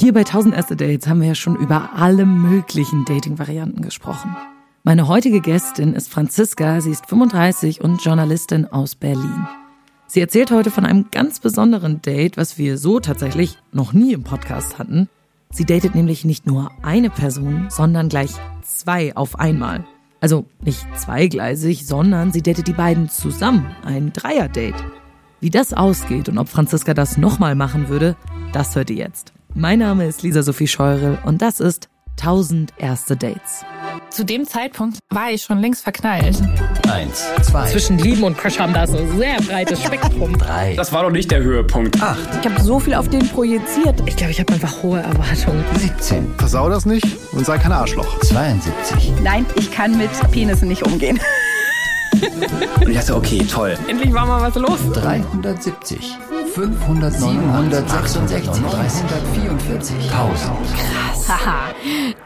Hier bei 1000 erste Dates haben wir ja schon über alle möglichen Dating-Varianten gesprochen. Meine heutige Gästin ist Franziska, sie ist 35 und Journalistin aus Berlin. Sie erzählt heute von einem ganz besonderen Date, was wir so tatsächlich noch nie im Podcast hatten. Sie datet nämlich nicht nur eine Person, sondern gleich zwei auf einmal. Also nicht zweigleisig, sondern sie datet die beiden zusammen, ein Dreier-Date. Wie das ausgeht und ob Franziska das nochmal machen würde, das hört ihr jetzt. Mein Name ist Lisa Sophie Scheurel und das ist 1000 erste Dates. Zu dem Zeitpunkt war ich schon längst verknallt. Eins, zwei, Zwischen Lieben und Crush haben da so ein sehr breites Spektrum. drei, Das war doch nicht der Höhepunkt. acht, Ich habe so viel auf den projiziert. Ich glaube, ich habe einfach hohe Erwartungen. 17, Versau das nicht und sei kein Arschloch. 72. Nein, ich kann mit Penissen nicht umgehen. Und ich dachte, okay, toll. Endlich war mal was los. 370, 500, 766, 344, 1000. Haha,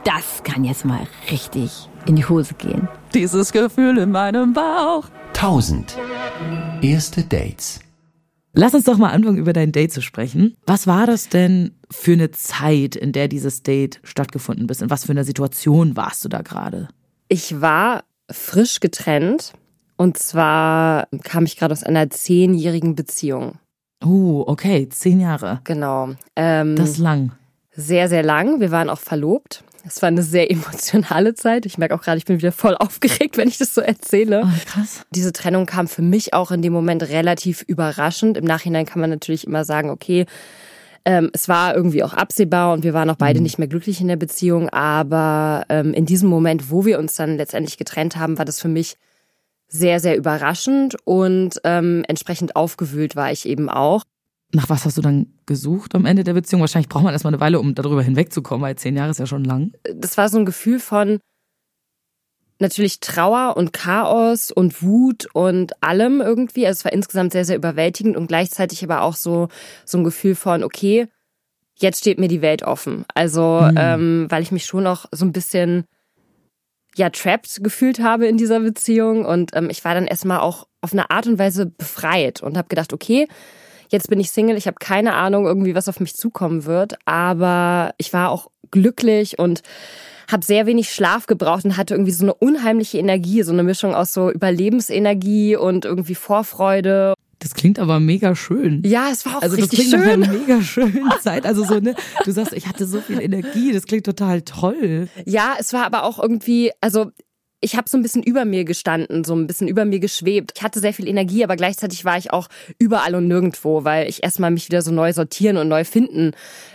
das kann jetzt mal richtig in die Hose gehen. Dieses Gefühl in meinem Bauch. 1000. Erste Dates. Lass uns doch mal anfangen, über dein Date zu sprechen. Was war das denn für eine Zeit, in der dieses Date stattgefunden ist? In was für einer Situation warst du da gerade? Ich war frisch getrennt. Und zwar kam ich gerade aus einer zehnjährigen Beziehung. Oh, okay, zehn Jahre. Genau. Ähm, Das ist lang. sehr, sehr lang. Wir waren auch verlobt. Es war eine sehr emotionale Zeit. Ich merke auch gerade, ich bin wieder voll aufgeregt, wenn ich das so erzähle. Oh, krass. Diese Trennung kam für mich auch in dem Moment relativ überraschend. Im Nachhinein kann man natürlich immer sagen, okay, ähm, es war irgendwie auch absehbar und wir waren auch beide nicht mehr glücklich in der Beziehung. Aber ähm, in diesem Moment, wo wir uns dann letztendlich getrennt haben, war das für mich sehr, sehr überraschend und ähm, entsprechend aufgewühlt war ich eben auch. Nach was hast du dann gesucht am Ende der Beziehung? Wahrscheinlich braucht man erstmal eine Weile, um darüber hinwegzukommen, weil zehn Jahre ist ja schon lang. das war so ein Gefühl von natürlich Trauer und Chaos und Wut und allem irgendwie. Also es war insgesamt sehr, sehr überwältigend und gleichzeitig aber auch so, so ein Gefühl von, okay, jetzt steht mir die Welt offen. Also, Mhm. ähm, weil ich mich schon auch so ein bisschen, ja, trapped gefühlt habe in dieser Beziehung und ähm, ich war dann erstmal auch auf eine Art und Weise befreit und habe gedacht, okay, Jetzt bin ich Single, ich habe keine Ahnung irgendwie, was auf mich zukommen wird, aber ich war auch glücklich und habe sehr wenig Schlaf gebraucht und hatte irgendwie so eine unheimliche Energie, so eine Mischung aus so Überlebensenergie und irgendwie Vorfreude. Das klingt aber mega schön. Ja, es war auch Also das richtig klingt nach schön. einer mega schönen Zeit. Also so, ne, du sagst, ich hatte so viel Energie, das klingt total toll. Ja, es war aber auch irgendwie, also ich habe so ein bisschen über mir gestanden, so ein bisschen über mir geschwebt. Ich hatte sehr viel Energie, aber gleichzeitig war ich auch überall und nirgendwo, weil ich erstmal mich wieder so neu sortieren und neu finden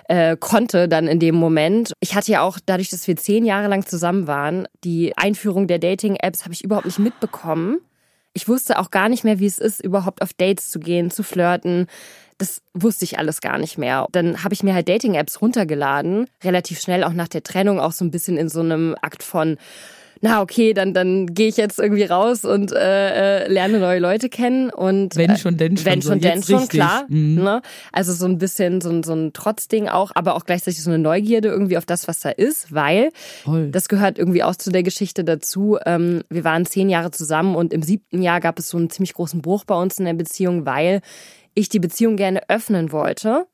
äh, konnte dann in dem Moment. Ich hatte ja auch dadurch, dass wir zehn Jahre lang zusammen waren, die Einführung der Dating-Apps habe ich überhaupt nicht mitbekommen. Ich wusste auch gar nicht mehr, wie es ist, überhaupt auf Dates zu gehen, zu flirten. Das wusste ich alles gar nicht mehr. Dann habe ich mir halt Dating-Apps runtergeladen, relativ schnell auch nach der Trennung, auch so ein bisschen in so einem Akt von na okay, dann dann gehe ich jetzt irgendwie raus und äh, äh, lerne neue Leute kennen und Wenn äh, schon, denn schon. wenn so, schon, denn jetzt schon, richtig. klar. Mhm. Ne? Also so ein bisschen so ein, so ein Trotzding auch, aber auch gleichzeitig so eine Neugierde irgendwie auf das, was da ist, weil Voll. das gehört irgendwie auch zu der Geschichte dazu. Ähm, wir waren zehn Jahre zusammen und im siebten Jahr gab es so einen ziemlich großen Bruch bei uns in der Beziehung, weil ich die Beziehung gerne öffnen wollte,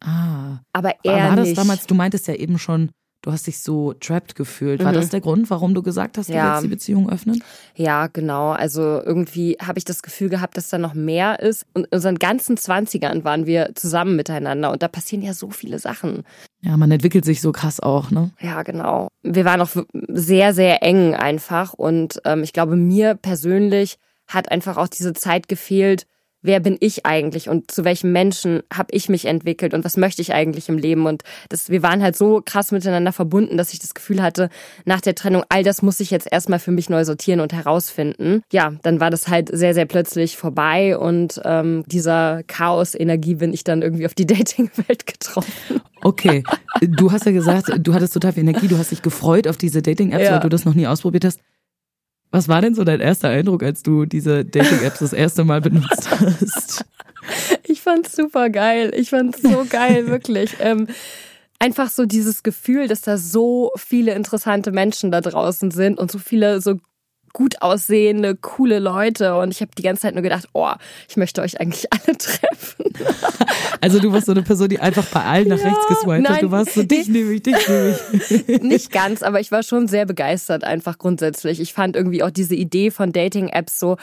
Ah. aber er War das nicht. damals, du meintest ja eben schon, du hast dich so trapped gefühlt. War Mhm. das der Grund, warum du gesagt hast, du Ja. willst die Beziehung öffnen? Ja, genau. Also irgendwie habe ich das Gefühl gehabt, dass da noch mehr ist. Und in unseren ganzen Zwanzigern waren wir zusammen miteinander und da passieren ja so viele Sachen. Ja, man entwickelt sich so krass auch, ne? Ja, genau. Wir waren auch sehr, sehr eng einfach und ähm, ich glaube, mir persönlich hat einfach auch diese Zeit gefehlt. Wer bin ich eigentlich und zu welchem Menschen habe ich mich entwickelt und was möchte ich eigentlich im Leben? Und das, wir waren halt so krass miteinander verbunden, dass ich das Gefühl hatte, nach der Trennung, all das muss ich jetzt erstmal für mich neu sortieren und herausfinden. Ja, dann war das halt sehr, sehr plötzlich vorbei und ähm, dieser Chaos-Energie bin ich dann irgendwie auf die Dating-Welt getroffen. Okay, du hast ja gesagt, du hattest total viel Energie, du hast dich gefreut auf diese Dating-Apps, Ja. weil du das noch nie ausprobiert hast. Was war denn so dein erster Eindruck, als du diese Dating-Apps das erste Mal benutzt hast? Ich fand's super geil. Ich fand's so geil, wirklich. Ähm, einfach so dieses Gefühl, dass da so viele interessante Menschen da draußen sind und so viele so gut aussehende, coole Leute und ich habe die ganze Zeit nur gedacht, oh, ich möchte euch eigentlich alle treffen. Also du warst so eine Person, die einfach bei allen nach Ja, rechts geswiped hat. Du warst so, dich nehme ich, dich nehme ich. Nicht ganz, aber ich war schon sehr begeistert einfach grundsätzlich. Ich fand irgendwie auch diese Idee von Dating-Apps so,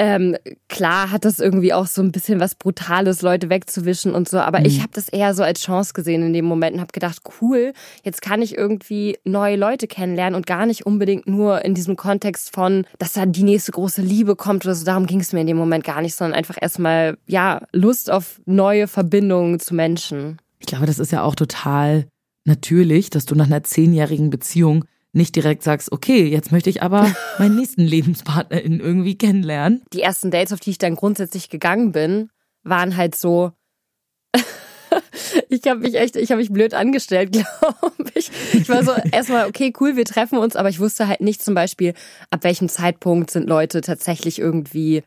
ähm, klar hat das irgendwie auch so ein bisschen was Brutales, Leute wegzuwischen und so, aber ich habe das eher so als Chance gesehen in dem Moment und habe gedacht, cool, jetzt kann ich irgendwie neue Leute kennenlernen und gar nicht unbedingt nur in diesem Kontext von, dass da die nächste große Liebe kommt oder so, darum ging es mir in dem Moment gar nicht, sondern einfach erstmal, ja, Lust auf neue Verbindungen zu Menschen. Ich glaube, das ist ja auch total natürlich, dass du nach einer zehnjährigen Beziehung nicht direkt sagst, okay, jetzt möchte ich aber meinen nächsten Lebenspartner irgendwie kennenlernen. die ersten Dates, auf die ich dann grundsätzlich gegangen bin, waren halt so. ich habe mich echt, ich habe mich blöd angestellt, glaube ich. Ich war so erstmal, okay, cool, wir treffen uns, aber ich wusste halt nicht zum Beispiel, ab welchem Zeitpunkt sind Leute tatsächlich irgendwie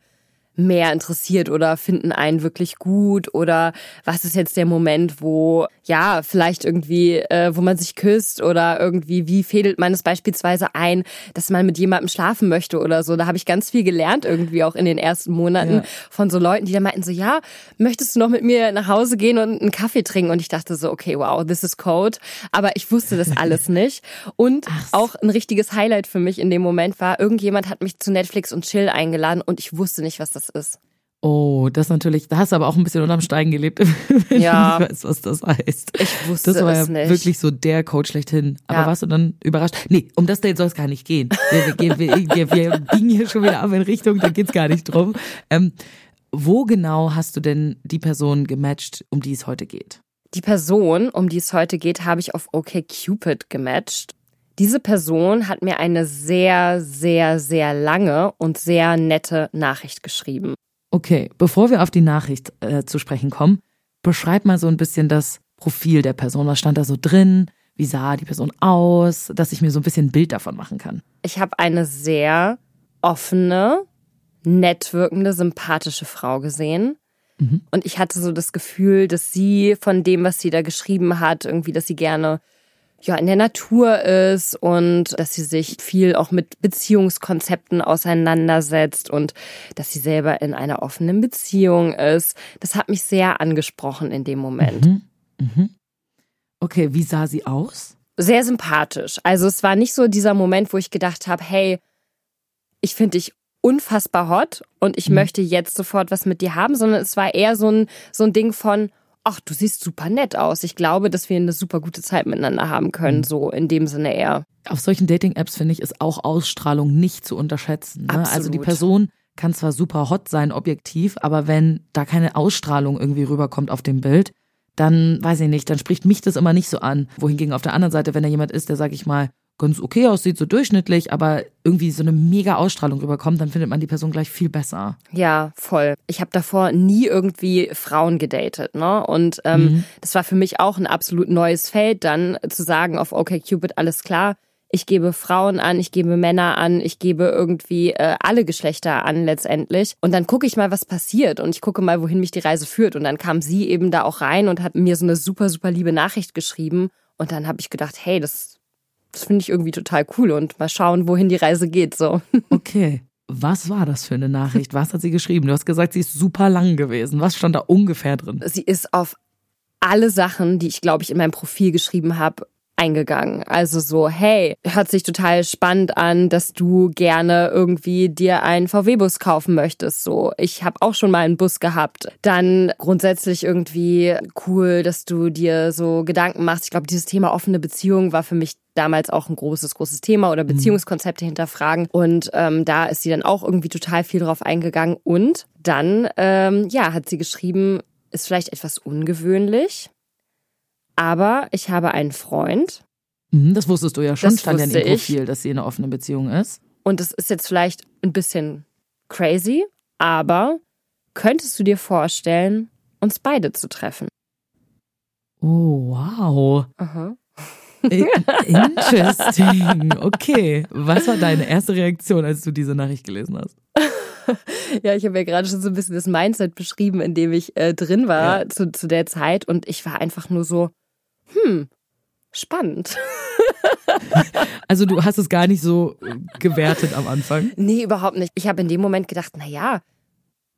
mehr interessiert oder finden einen wirklich gut oder was ist jetzt der Moment, wo ja vielleicht irgendwie, äh, wo man sich küsst oder irgendwie wie fädelt man es beispielsweise ein, dass man mit jemandem schlafen möchte oder so. Da habe ich ganz viel gelernt irgendwie auch in den ersten Monaten Ja. von so Leuten, die dann meinten so, ja, möchtest du noch mit mir nach Hause gehen und einen Kaffee trinken? Und ich dachte so, okay, wow, this is code. Aber ich wusste das alles nicht. Und auch ein richtiges Highlight für mich in dem Moment war, irgendjemand hat mich zu Netflix und Chill eingeladen und ich wusste nicht, was das ist. Oh, das natürlich, da hast du aber auch ein bisschen unterm Stein gelebt, wenn Ja. du nicht weißt, was das heißt. Ich wusste Das war ja es nicht. wirklich so der Coach schlechthin. Aber Ja. warst du dann überrascht? Nee, um das Date soll es gar nicht gehen. Wir, wir, wir, wir, wir biegen hier schon wieder ab in Richtung, da geht's gar nicht drum. Ähm, wo genau hast du denn die Person gematcht, um die es heute geht? Die Person, um die es heute geht, habe ich auf OkCupid gematcht. Diese Person hat mir eine sehr, sehr, sehr lange und sehr nette Nachricht geschrieben. Okay, bevor wir auf die Nachricht äh, zu sprechen kommen, beschreib mal so ein bisschen das Profil der Person. Was stand da so drin? Wie sah die Person aus? Dass ich mir so ein bisschen ein Bild davon machen kann. Ich habe eine sehr offene, nett wirkende, sympathische Frau gesehen. Und ich hatte so das Gefühl, dass sie von dem, was sie da geschrieben hat, irgendwie, dass sie gerne ja in der Natur ist und dass sie sich viel auch mit Beziehungskonzepten auseinandersetzt und dass sie selber in einer offenen Beziehung ist. Das hat mich sehr angesprochen in dem Moment. Okay, wie sah sie aus? sehr sympathisch. Also es war nicht so dieser Moment, wo ich gedacht habe, hey, ich finde dich unfassbar hot und ich möchte jetzt sofort was mit dir haben, sondern es war eher so ein, so ein Ding von, ach, du siehst super nett aus. Ich glaube, dass wir eine super gute Zeit miteinander haben können, so in dem Sinne eher. Auf solchen Dating-Apps finde ich, ist auch Ausstrahlung nicht zu unterschätzen. Ne? Also die. Person kann zwar super hot sein, objektiv, aber wenn da keine Ausstrahlung irgendwie rüberkommt auf dem Bild, dann weiß ich nicht, dann spricht mich das immer nicht so an. Wohingegen auf der anderen Seite, wenn da jemand ist, der, sag ich mal, ganz okay aussieht, so durchschnittlich, aber irgendwie so eine mega Ausstrahlung rüberkommt, dann findet man die Person gleich viel besser. Ja, voll. Ich habe davor nie irgendwie Frauen gedatet, ne? Und ähm, das war für mich auch ein absolut neues Feld, dann zu sagen auf OkCupid, alles klar, ich gebe Frauen an, ich gebe Männer an, ich gebe irgendwie äh, alle Geschlechter an letztendlich. Und dann gucke ich mal, was passiert und ich gucke mal, wohin mich die Reise führt. Und dann kam sie eben da auch rein und hat mir so eine super, super liebe Nachricht geschrieben. Und dann habe ich gedacht, hey, das, das finde ich irgendwie total cool und mal schauen, wohin die Reise geht. So. Okay. Was war das für eine Nachricht? Was hat sie geschrieben? Du hast gesagt, sie ist super lang gewesen. Was stand da ungefähr drin? sie ist auf alle Sachen, die ich glaube ich in meinem Profil geschrieben habe, eingegangen. Also so, hey, hört sich total spannend an, dass du gerne irgendwie dir einen VW-Bus kaufen möchtest. So, ich habe auch schon mal einen Bus gehabt. Dann grundsätzlich irgendwie cool, dass du dir so Gedanken machst. Ich glaube, dieses Thema offene Beziehung war für mich damals auch ein großes, großes Thema oder Beziehungskonzepte hinterfragen. Und ähm, da ist sie dann auch irgendwie total viel drauf eingegangen. Und dann, ähm, ja, hat sie geschrieben, ist vielleicht etwas ungewöhnlich, aber ich habe einen Freund Mhm, das wusstest du ja schon, Das stand ja in ihrem ich. Profil, dass sie in einer offenen Beziehung ist. und es ist jetzt vielleicht ein bisschen crazy, aber könntest du dir vorstellen, uns beide zu treffen? Oh, wow. Aha. Interesting. Okay. Was war deine erste Reaktion, als du diese Nachricht gelesen hast? Ja, ich habe ja gerade schon so ein bisschen das Mindset beschrieben, in dem ich äh, drin war Ja. zu, zu der Zeit und ich war einfach nur so, hm, spannend. Also du hast es gar nicht so äh, gewertet am Anfang. Nee, überhaupt nicht. Ich habe in dem Moment gedacht, na ja,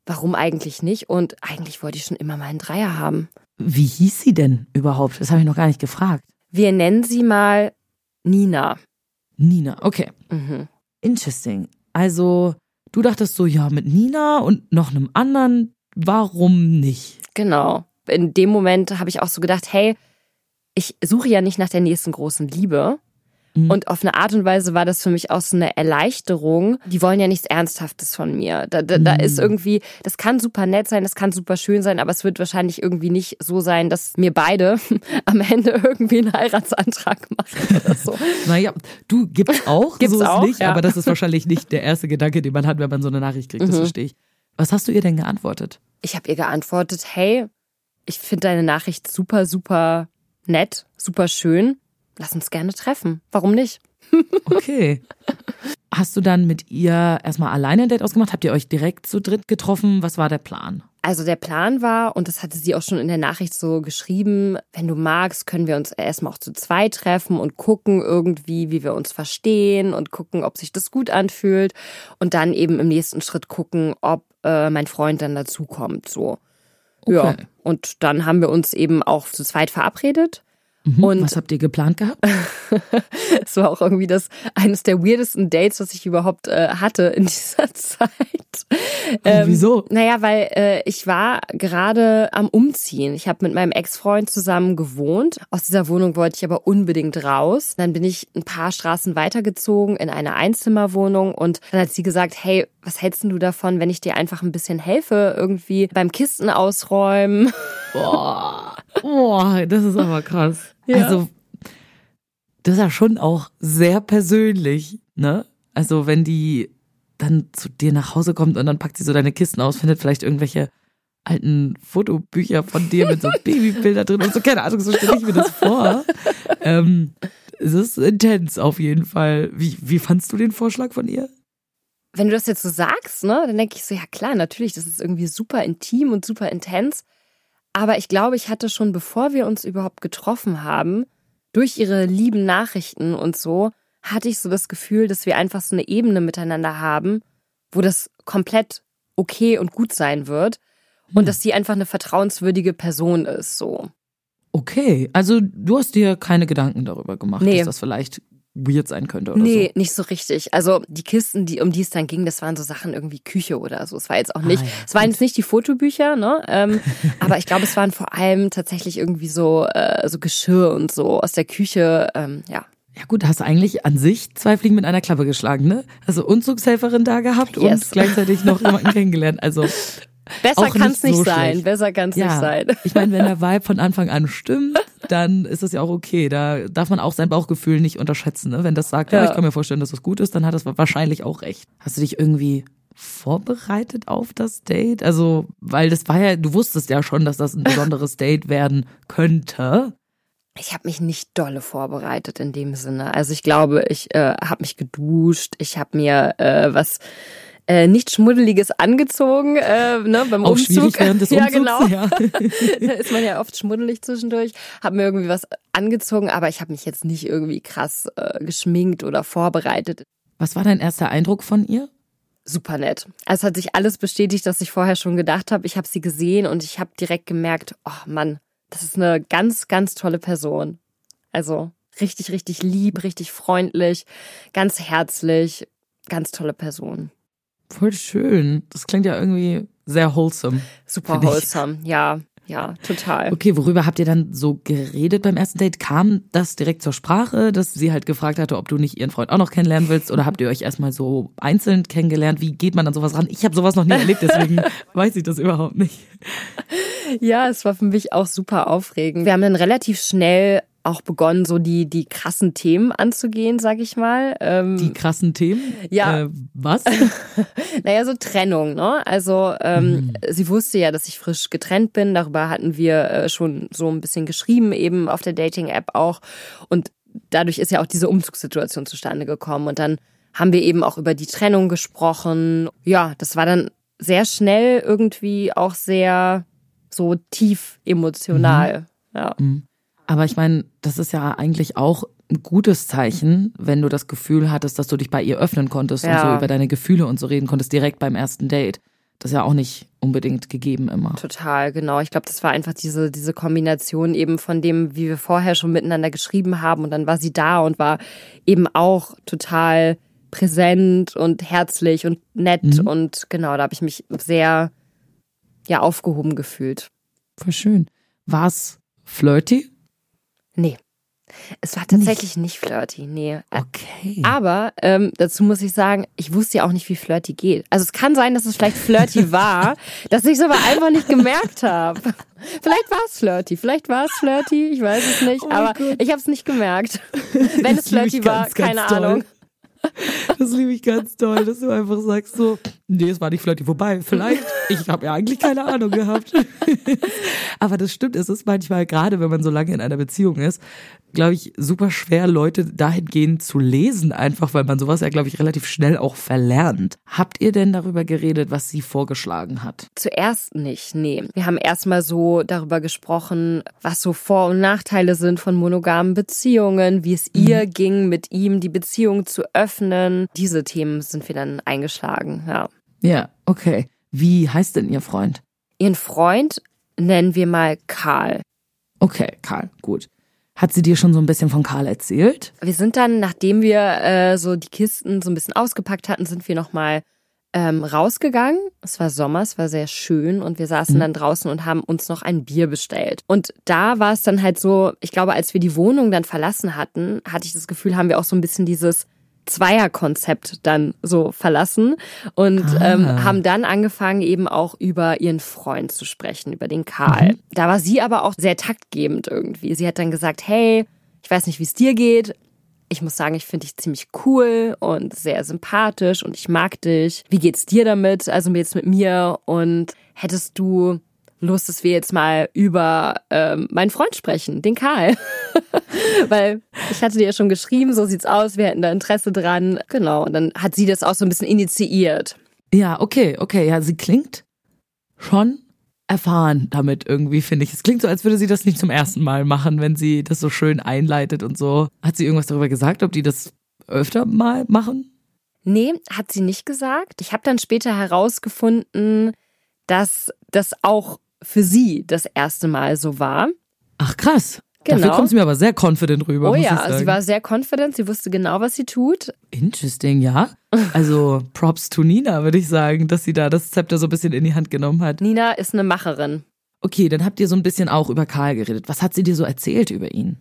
warum eigentlich nicht? Und eigentlich wollte ich schon immer mal einen Dreier haben. Wie hieß sie denn überhaupt? Das habe ich noch gar nicht gefragt. Wir nennen sie mal Nina. Nina, okay. Mhm. Interesting. Also du dachtest so, ja, mit Nina und noch einem anderen, warum nicht? Genau. In dem Moment habe ich auch so gedacht, hey, ich suche ja nicht nach der nächsten großen Liebe. Mhm. Und auf eine Art und Weise war das für mich auch so eine Erleichterung. Die wollen ja nichts Ernsthaftes von mir. Da, da, da Mhm. ist irgendwie, das kann super nett sein, das kann super schön sein, aber es wird wahrscheinlich irgendwie nicht so sein, dass mir beide am Ende irgendwie einen Heiratsantrag machen oder so. Naja, du gibt's auch, Gibt's so auch, nicht, ja. aber das ist wahrscheinlich nicht der erste Gedanke, den man hat, wenn man so eine Nachricht kriegt, das Mhm. verstehe ich. Was hast du ihr denn geantwortet? Ich habe ihr geantwortet, hey, ich finde deine Nachricht super, super nett, super schön. Lass uns gerne treffen. Warum nicht? Okay. Hast du dann mit ihr erstmal alleine ein Date ausgemacht? Habt ihr euch direkt zu dritt getroffen? Was war der Plan? Also der Plan war, und das hatte sie auch schon in der Nachricht so geschrieben, wenn du magst, können wir uns erstmal auch zu zweit treffen und gucken irgendwie, wie wir uns verstehen und gucken, ob sich das gut anfühlt. Und dann eben im nächsten Schritt gucken, ob äh, mein Freund dann dazukommt. So. Ja. Okay. Und dann haben wir uns eben auch zu zweit verabredet. Mhm. Und- Was habt ihr geplant gehabt? Es war auch irgendwie das eines der weirdesten Dates, was ich überhaupt äh, hatte in dieser Zeit. Ähm, wieso? Naja, weil äh, ich war gerade am Umziehen. Ich habe mit meinem Ex-Freund zusammen gewohnt. Aus dieser Wohnung wollte ich aber unbedingt raus. Dann bin ich ein paar Straßen weitergezogen in eine Einzimmerwohnung und dann hat sie gesagt, hey, was hältst du davon, wenn ich dir einfach ein bisschen helfe, irgendwie beim Kisten ausräumen? Boah, das ist aber krass. Ja. Also, das ist ja schon auch sehr persönlich, ne? Also, wenn die dann zu dir nach Hause kommt und dann packt sie so deine Kisten aus, findet vielleicht irgendwelche alten Fotobücher von dir mit so Babybilder drin und so, keine Ahnung, so stelle ich mir das vor. ähm, es ist intens auf jeden Fall. Wie, wie fandst du den Vorschlag von ihr? wenn du das jetzt so sagst, ne, dann denke ich so, ja klar, natürlich, das ist irgendwie super intim und super intens. Aber ich glaube, ich hatte schon, bevor wir uns überhaupt getroffen haben, durch ihre lieben Nachrichten und so, hatte ich so das Gefühl, dass wir einfach so eine Ebene miteinander haben, wo das komplett okay und gut sein wird. Und dass sie einfach eine vertrauenswürdige Person ist, so. Okay, also du hast dir keine Gedanken darüber gemacht, Nee. dass das vielleicht weird sein könnte oder Nee, so. nicht so richtig. Also die Kisten, die, um die es dann ging, das waren so Sachen irgendwie Küche oder so. Es war jetzt auch nicht, Ah, ja, es waren jetzt nicht die Fotobücher, ne? Ähm, aber ich glaube, es waren vor allem tatsächlich irgendwie so, äh, so Geschirr und so aus der Küche, ähm, ja. Ja gut, hast eigentlich an sich zwei Fliegen mit einer Klappe geschlagen, ne? Also Umzugshelferin da gehabt Yes. und gleichzeitig noch jemanden kennengelernt. Also Besser kann es nicht nicht so sein. schlecht. Besser kann es nicht ja, sein. ich meine, wenn der Vibe von Anfang an stimmt, dann ist das ja auch okay. Da darf man auch sein Bauchgefühl nicht unterschätzen. Ne? Wenn das sagt, ja. Ja. ich kann mir vorstellen, dass das gut ist, dann hat das wahrscheinlich auch recht. Hast du dich irgendwie vorbereitet auf das Date? Also, weil das war ja, du wusstest ja schon, dass das ein besonderes Date werden könnte. Ich habe mich nicht dolle vorbereitet in dem Sinne. Also ich glaube, ich äh, habe mich geduscht, ich habe mir äh, was äh, nicht Schmuddeliges angezogen, äh, ne, beim Auch Umzug. schwierig während des ja, Umzugs. genau. Ja. da ist man ja oft schmuddelig zwischendurch. Hab mir irgendwie was angezogen, aber ich habe mich jetzt nicht irgendwie krass äh, geschminkt oder vorbereitet. Was war dein erster Eindruck von ihr? Super nett. Also es hat sich alles bestätigt, was ich vorher schon gedacht habe. Ich habe sie gesehen und ich habe direkt gemerkt, oh Mann, das ist eine ganz, ganz tolle Person. Also richtig, richtig lieb, richtig freundlich, ganz herzlich, ganz tolle Person. Voll schön. Das klingt ja irgendwie sehr wholesome. Super wholesome. Ja, ja, total. Okay, worüber habt ihr dann so geredet beim ersten Date? Kam das direkt zur Sprache, dass sie halt gefragt hatte, ob du nicht ihren Freund auch noch kennenlernen willst? Oder habt ihr euch erstmal so einzeln kennengelernt? Wie geht man an sowas ran? Ich habe sowas noch nie erlebt, deswegen weiß ich das überhaupt nicht. Ja, es war für mich auch super aufregend. Wir haben dann relativ schnell auch begonnen, so die, die krassen Themen anzugehen, sag ich mal. Ähm, Die krassen Themen? Ja. Äh, was? Naja, so Trennung, ne? Also ähm, sie wusste ja, dass ich frisch getrennt bin. Darüber hatten wir äh, schon so ein bisschen geschrieben, eben auf der Dating-App auch. Und dadurch ist ja auch diese Umzugssituation zustande gekommen. Und dann haben wir eben auch über die Trennung gesprochen. Ja, das war dann sehr schnell irgendwie auch sehr so tief emotional. Ja. Aber ich meine, das ist ja eigentlich auch ein gutes Zeichen, wenn du das Gefühl hattest, dass du dich bei ihr öffnen konntest und Ja. so über deine Gefühle und so reden konntest, direkt beim ersten Date. Das ist ja auch nicht unbedingt gegeben immer. Total, genau. Ich glaube, das war einfach diese, diese Kombination eben von dem, wie wir vorher schon miteinander geschrieben haben und dann war sie da und war eben auch total präsent und herzlich und nett Mhm. und genau, da habe ich mich sehr ja aufgehoben gefühlt. Voll schön. War's flirty? Nee. Es war tatsächlich nicht, flirty, nee. Okay. Aber ähm, dazu muss ich sagen, ich wusste ja auch nicht, wie flirty geht. Also es kann sein, dass es vielleicht flirty war, dass ich es aber einfach nicht gemerkt habe. Vielleicht war es flirty, vielleicht war es flirty, ich weiß es nicht, aber ich habe es nicht gemerkt. Wenn es flirty war, ganz, ganz keine doll. Ahnung. Das liebe ich ganz toll, dass du einfach sagst so, nee, es war nicht flirty. Wobei, vielleicht, ich habe ja eigentlich keine Ahnung gehabt. Aber das stimmt, es ist manchmal, gerade wenn man so lange in einer Beziehung ist, glaube ich, super schwer, Leute dahingehend zu lesen, einfach weil man sowas ja, glaube ich, relativ schnell auch verlernt. Habt ihr denn darüber geredet, was sie vorgeschlagen hat? Zuerst nicht, nee. Wir haben erstmal so darüber gesprochen, was so Vor- und Nachteile sind von monogamen Beziehungen, wie es ihr ging, mit ihm die Beziehung zu öffnen. Diese Themen sind wir dann eingeschlagen, ja. Ja, okay. Wie heißt denn ihr Freund? Ihren Freund nennen wir mal Karl. Okay, Karl, gut. Hat sie dir schon so ein bisschen von Karl erzählt? Wir sind dann, nachdem wir äh, so die Kisten so ein bisschen ausgepackt hatten, sind wir nochmal ähm, rausgegangen. Es war Sommer, es war sehr schön und wir saßen dann draußen und haben uns noch ein Bier bestellt. Und da war es dann halt so, ich glaube, als wir die Wohnung dann verlassen hatten, hatte ich das Gefühl, haben wir auch so ein bisschen dieses Zweierkonzept dann so verlassen und ähm, haben dann angefangen, eben auch über ihren Freund zu sprechen, über den Karl. Da war sie aber auch sehr taktgebend irgendwie. Sie hat dann gesagt, hey, ich weiß nicht, wie es dir geht. Ich muss sagen, ich finde dich ziemlich cool und sehr sympathisch und ich mag dich. Wie geht's dir damit? Also jetzt mit mir und hättest du Lust, dass wir jetzt mal über ähm, meinen Freund sprechen, den Karl. Weil ich hatte dir ja schon geschrieben, so sieht's aus, wir hätten da Interesse dran. Genau, und dann hat sie das auch so ein bisschen initiiert. Ja, okay, okay. Ja, sie klingt schon erfahren damit irgendwie, finde ich. Es klingt so, als würde sie das nicht zum ersten Mal machen, wenn sie das so schön einleitet und so. Hat sie irgendwas darüber gesagt, ob die das öfter mal machen? Nee, hat sie nicht gesagt. Ich habe dann später herausgefunden, dass das auch für sie das erste Mal so war. Ach krass. Genau. Dafür kommt sie mir aber sehr confident rüber. Oh ja, sie war sehr confident, sie wusste genau, was sie tut. Interesting, ja. Also Props to Nina, würde ich sagen, dass sie da das Zepter so ein bisschen in die Hand genommen hat. Nina ist eine Macherin. Okay, dann habt ihr so ein bisschen auch über Karl geredet. Was hat sie dir so erzählt über ihn?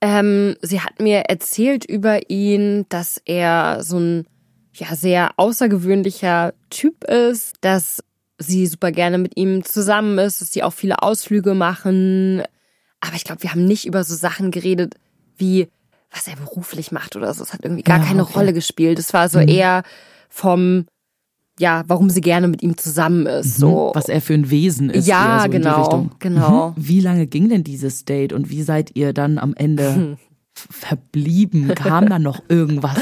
Ähm, sie hat mir erzählt über ihn, dass er so ein ja sehr außergewöhnlicher Typ ist, dass sie super gerne mit ihm zusammen ist, dass sie auch viele Ausflüge machen. Aber ich glaube, wir haben nicht über so Sachen geredet wie was er beruflich macht oder so. Es hat irgendwie gar Ja, keine okay. Rolle gespielt. Es war so eher vom ja, warum sie gerne mit ihm zusammen ist. So Was er für ein Wesen ist. Ja, so genau, genau. Mhm. Wie lange ging denn dieses Date und wie seid ihr dann am Ende verblieben? Kam da noch irgendwas?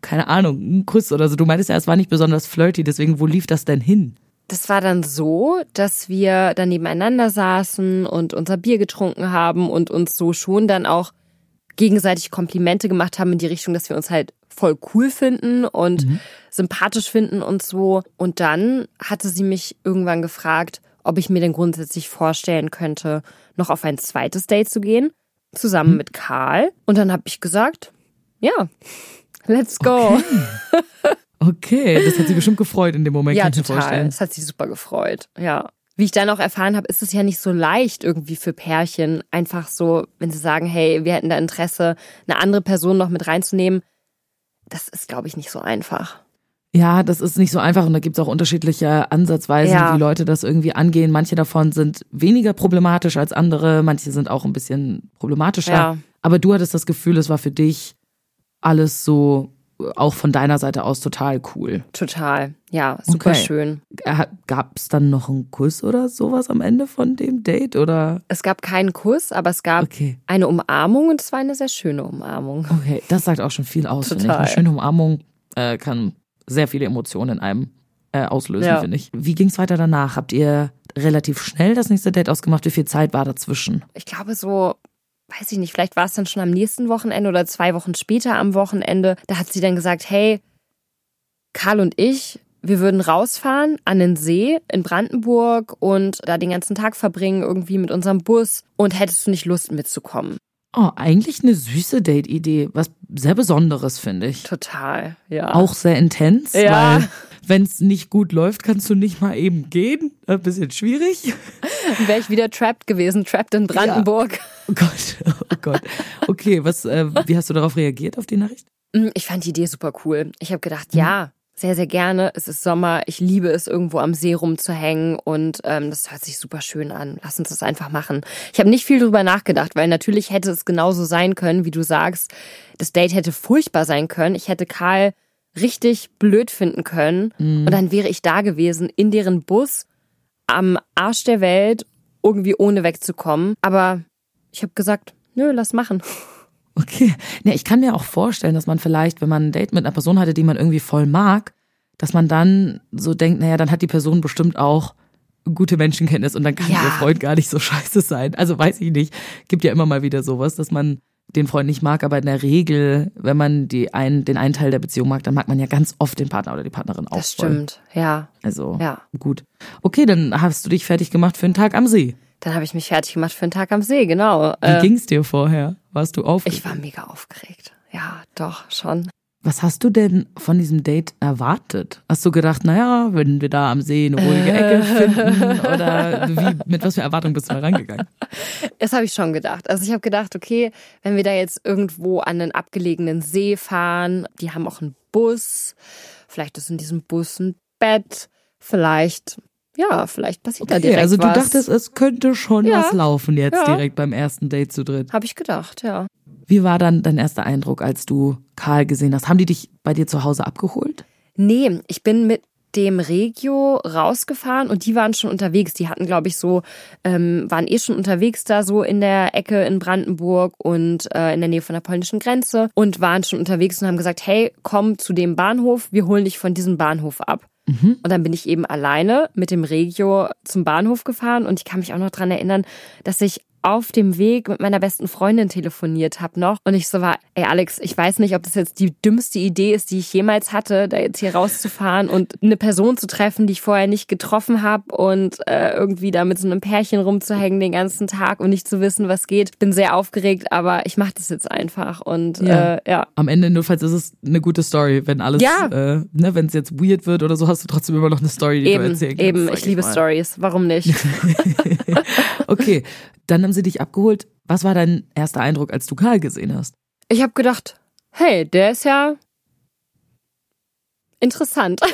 Keine Ahnung, ein Kuss oder so. Du meintest ja, es war nicht besonders flirty, deswegen wo lief das denn hin? Das war dann so, dass wir dann nebeneinander saßen und unser Bier getrunken haben und uns so schon dann auch gegenseitig Komplimente gemacht haben in die Richtung, dass wir uns halt voll cool finden und sympathisch finden und so. Und dann hatte sie mich irgendwann gefragt, ob ich mir denn grundsätzlich vorstellen könnte, noch auf ein zweites Date zu gehen, zusammen mit Karl. Und dann habe ich gesagt, ja, let's go. Okay, das hat sie bestimmt gefreut in dem Moment, Ja, kann ich mir total. vorstellen. Das hat sie super gefreut. Ja. Wie ich dann auch erfahren habe, ist es ja nicht so leicht irgendwie für Pärchen, einfach so, wenn sie sagen, hey, wir hätten da Interesse, eine andere Person noch mit reinzunehmen. Das ist, glaube ich, nicht so einfach. Ja, das ist nicht so einfach und da gibt's auch unterschiedliche Ansatzweisen, Ja. wie Leute das irgendwie angehen. Manche davon sind weniger problematisch als andere, manche sind auch ein bisschen problematischer. Ja. Aber du hattest das Gefühl, es war für dich alles so, auch von deiner Seite aus total cool. Total. Ja, super Okay. schön. Gab es dann noch einen Kuss oder sowas am Ende von dem Date oder? Es gab keinen Kuss, aber es gab Okay. eine Umarmung und es war eine sehr schöne Umarmung. Okay, das sagt auch schon viel aus. finde Ich. Total. Eine schöne Umarmung äh, kann sehr viele Emotionen in einem äh, auslösen, Ja. finde ich. Wie ging's weiter danach? Habt ihr relativ schnell das nächste Date ausgemacht? Wie viel Zeit war dazwischen? Ich glaube so weiß ich nicht, vielleicht war es dann schon am nächsten Wochenende oder zwei Wochen später am Wochenende. Da hat sie dann gesagt, hey, Karl und ich, wir würden rausfahren an den See in Brandenburg und da den ganzen Tag verbringen, irgendwie mit unserem Bus. Und hättest du nicht Lust mitzukommen? Oh, eigentlich eine süße Date-Idee. Was sehr Besonderes, finde ich. Total, ja. Auch sehr intens, Ja. weil wenn es nicht gut läuft, kannst du nicht mal eben gehen. Ein bisschen schwierig. wäre ich wieder trapped gewesen, trapped in Brandenburg. Oh Gott, oh Gott. Okay, was, äh, wie hast du darauf reagiert, auf die Nachricht? Mm, Ich fand die Idee super cool. Ich habe gedacht, ja, sehr, sehr gerne. Es ist Sommer. Ich liebe es, irgendwo am See rumzuhängen und ähm, das hört sich super schön an. Lass uns das einfach machen. Ich habe nicht viel drüber nachgedacht, weil natürlich hätte es genauso sein können, wie du sagst. Das Date hätte furchtbar sein können. Ich hätte Karl richtig blöd finden können und dann wäre ich da gewesen in deren Bus am Arsch der Welt irgendwie ohne wegzukommen. Aber ich habe gesagt, nö, lass machen. Okay. Ja, ich kann mir auch vorstellen, dass man vielleicht, wenn man ein Date mit einer Person hatte, die man irgendwie voll mag, dass man dann so denkt, naja, dann hat die Person bestimmt auch gute Menschenkenntnis und dann kann Ja. ihr Freund gar nicht so scheiße sein. Also weiß ich nicht. Gibt ja immer mal wieder sowas, dass man den Freund nicht mag, aber in der Regel, wenn man die einen, den einen Teil der Beziehung mag, dann mag man ja ganz oft den Partner oder die Partnerin auch Das voll. stimmt, ja. Also Ja. gut. Okay, dann hast du dich fertig gemacht für einen Tag am See. Dann habe ich mich fertig gemacht für einen Tag am See, genau. Wie Äh, ging's dir vorher? Warst du aufgeregt? ich war mega aufgeregt. Ja, doch, schon. Was hast du denn von diesem Date erwartet? Hast du gedacht, naja, wenn wir da am See eine ruhige Ecke finden? Oder wie, mit was für Erwartungen bist du da rangegangen? Das habe ich schon gedacht. Also ich habe gedacht, okay, wenn wir da jetzt irgendwo an einen abgelegenen See fahren, die haben auch einen Bus, vielleicht ist in diesem Bus ein Bett, vielleicht, ja, vielleicht passiert da Okay, direkt also du was. dachtest, es könnte schon Ja. was laufen jetzt Ja. direkt beim ersten Date zu dritt. Habe ich gedacht, ja. Wie war dann dein erster Eindruck, als du Karl gesehen hast? Haben die dich bei dir zu Hause abgeholt? Nee, ich bin mit dem Regio rausgefahren und die waren schon unterwegs. Die hatten, glaube ich, so, ähm, waren eh schon unterwegs da so in der Ecke in Brandenburg und äh, in der Nähe von der polnischen Grenze und waren schon unterwegs und haben gesagt, hey, komm zu dem Bahnhof, wir holen dich von diesem Bahnhof ab. Und dann bin ich eben alleine mit dem Regio zum Bahnhof gefahren und ich kann mich auch noch dran erinnern, dass ich auf dem Weg mit meiner besten Freundin telefoniert habe noch und ich so war, ey Alex, ich weiß nicht, ob das jetzt die dümmste Idee ist, die ich jemals hatte, da jetzt hier rauszufahren und eine Person zu treffen, die ich vorher nicht getroffen habe und äh, irgendwie da mit so einem Pärchen rumzuhängen den ganzen Tag und nicht zu wissen, was geht. Bin sehr aufgeregt, aber ich mache das jetzt einfach und Ja. Äh, ja. Am Ende, notfalls ist es eine gute Story. Wenn alles, Ja. äh, ne, wenn es jetzt weird wird oder so, hast du trotzdem immer noch eine Story, die du Eben, erzählen kannst. eben, sag ich liebe mal. Stories. Warum nicht? Okay, dann haben sie dich abgeholt. Was war dein erster Eindruck, als du Karl gesehen hast? Ich habe gedacht, hey, der ist ja interessant.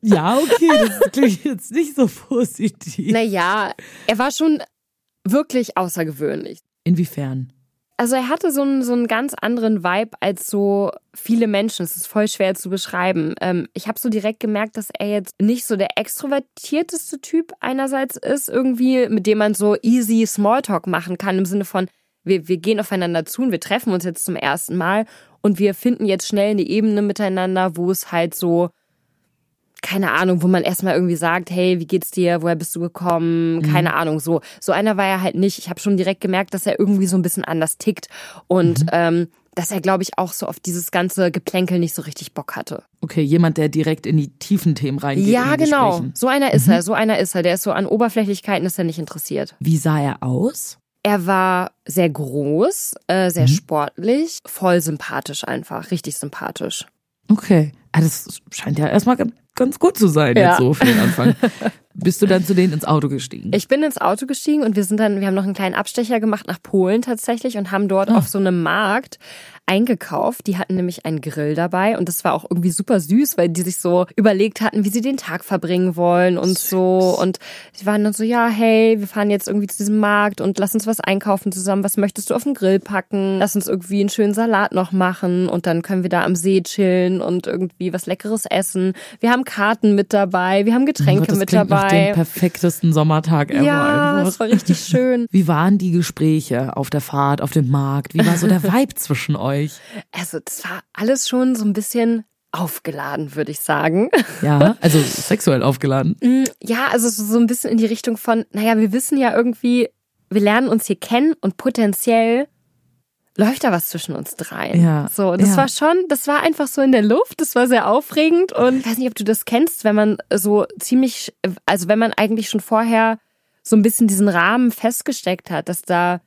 Ja, okay, das klingt jetzt nicht so positiv. naja, er war schon wirklich außergewöhnlich. Inwiefern? Also er hatte so einen, so einen ganz anderen Vibe als so viele Menschen. Es ist voll schwer zu beschreiben. Ähm, ich habe so direkt gemerkt, dass er jetzt nicht so der extrovertierteste Typ einerseits ist, irgendwie, mit dem man so easy Smalltalk machen kann, im Sinne von, wir, wir gehen aufeinander zu und wir treffen uns jetzt zum ersten Mal und wir finden jetzt schnell eine Ebene miteinander, wo es halt so, keine Ahnung, wo man erstmal irgendwie sagt, hey, wie geht's dir, woher bist du gekommen, keine Ahnung, so. So einer war er halt nicht. Ich habe schon direkt gemerkt, dass er irgendwie so ein bisschen anders tickt und ähm, dass er, glaube ich, auch so auf dieses ganze Geplänkel nicht so richtig Bock hatte. Okay, jemand, der direkt in die tiefen Themen reingeht. ja, genau. Gesprächen. So einer ist er, so einer ist er. Der ist so an Oberflächlichkeiten ist er nicht interessiert. Wie sah er aus? Er war sehr groß, äh, sehr sportlich, voll sympathisch einfach, richtig sympathisch. Okay. Ah, das scheint ja erstmal ganz, gut zu sein, Ja. jetzt so für den Anfang. Bist du dann zu denen ins Auto gestiegen? Ich bin ins Auto gestiegen und wir sind dann, wir haben noch einen kleinen Abstecher gemacht nach Polen tatsächlich und haben dort auf so einem Markt eingekauft. Die hatten nämlich einen Grill dabei und das war auch irgendwie super süß, weil die sich so überlegt hatten, wie sie den Tag verbringen wollen und so. Und die waren dann so, ja, hey, wir fahren jetzt irgendwie zu diesem Markt und lass uns was einkaufen zusammen. Was möchtest du auf den Grill packen? Lass uns irgendwie einen schönen Salat noch machen und dann können wir da am See chillen und irgendwie was Leckeres essen. Wir haben Karten mit dabei, wir haben Getränke Gott, das mit klingt Dabei. perfektesten Sommertag ever Ja, einfach. es war richtig schön. Wie waren die Gespräche auf der Fahrt, auf dem Markt? Wie war so der Vibe zwischen euch? Also, das war alles schon so ein bisschen aufgeladen, würde ich sagen. Ja, also sexuell aufgeladen. Mm, Ja, also so so ein bisschen in die Richtung von, naja, wir wissen ja irgendwie, wir lernen uns hier kennen und potenziell läuft da was zwischen uns dreien. Ja, So, das ja. war schon, das war einfach so in der Luft, das war sehr aufregend und ich weiß nicht, ob du das kennst, wenn man so ziemlich, also wenn man eigentlich schon vorher so ein bisschen diesen Rahmen festgesteckt hat, dass da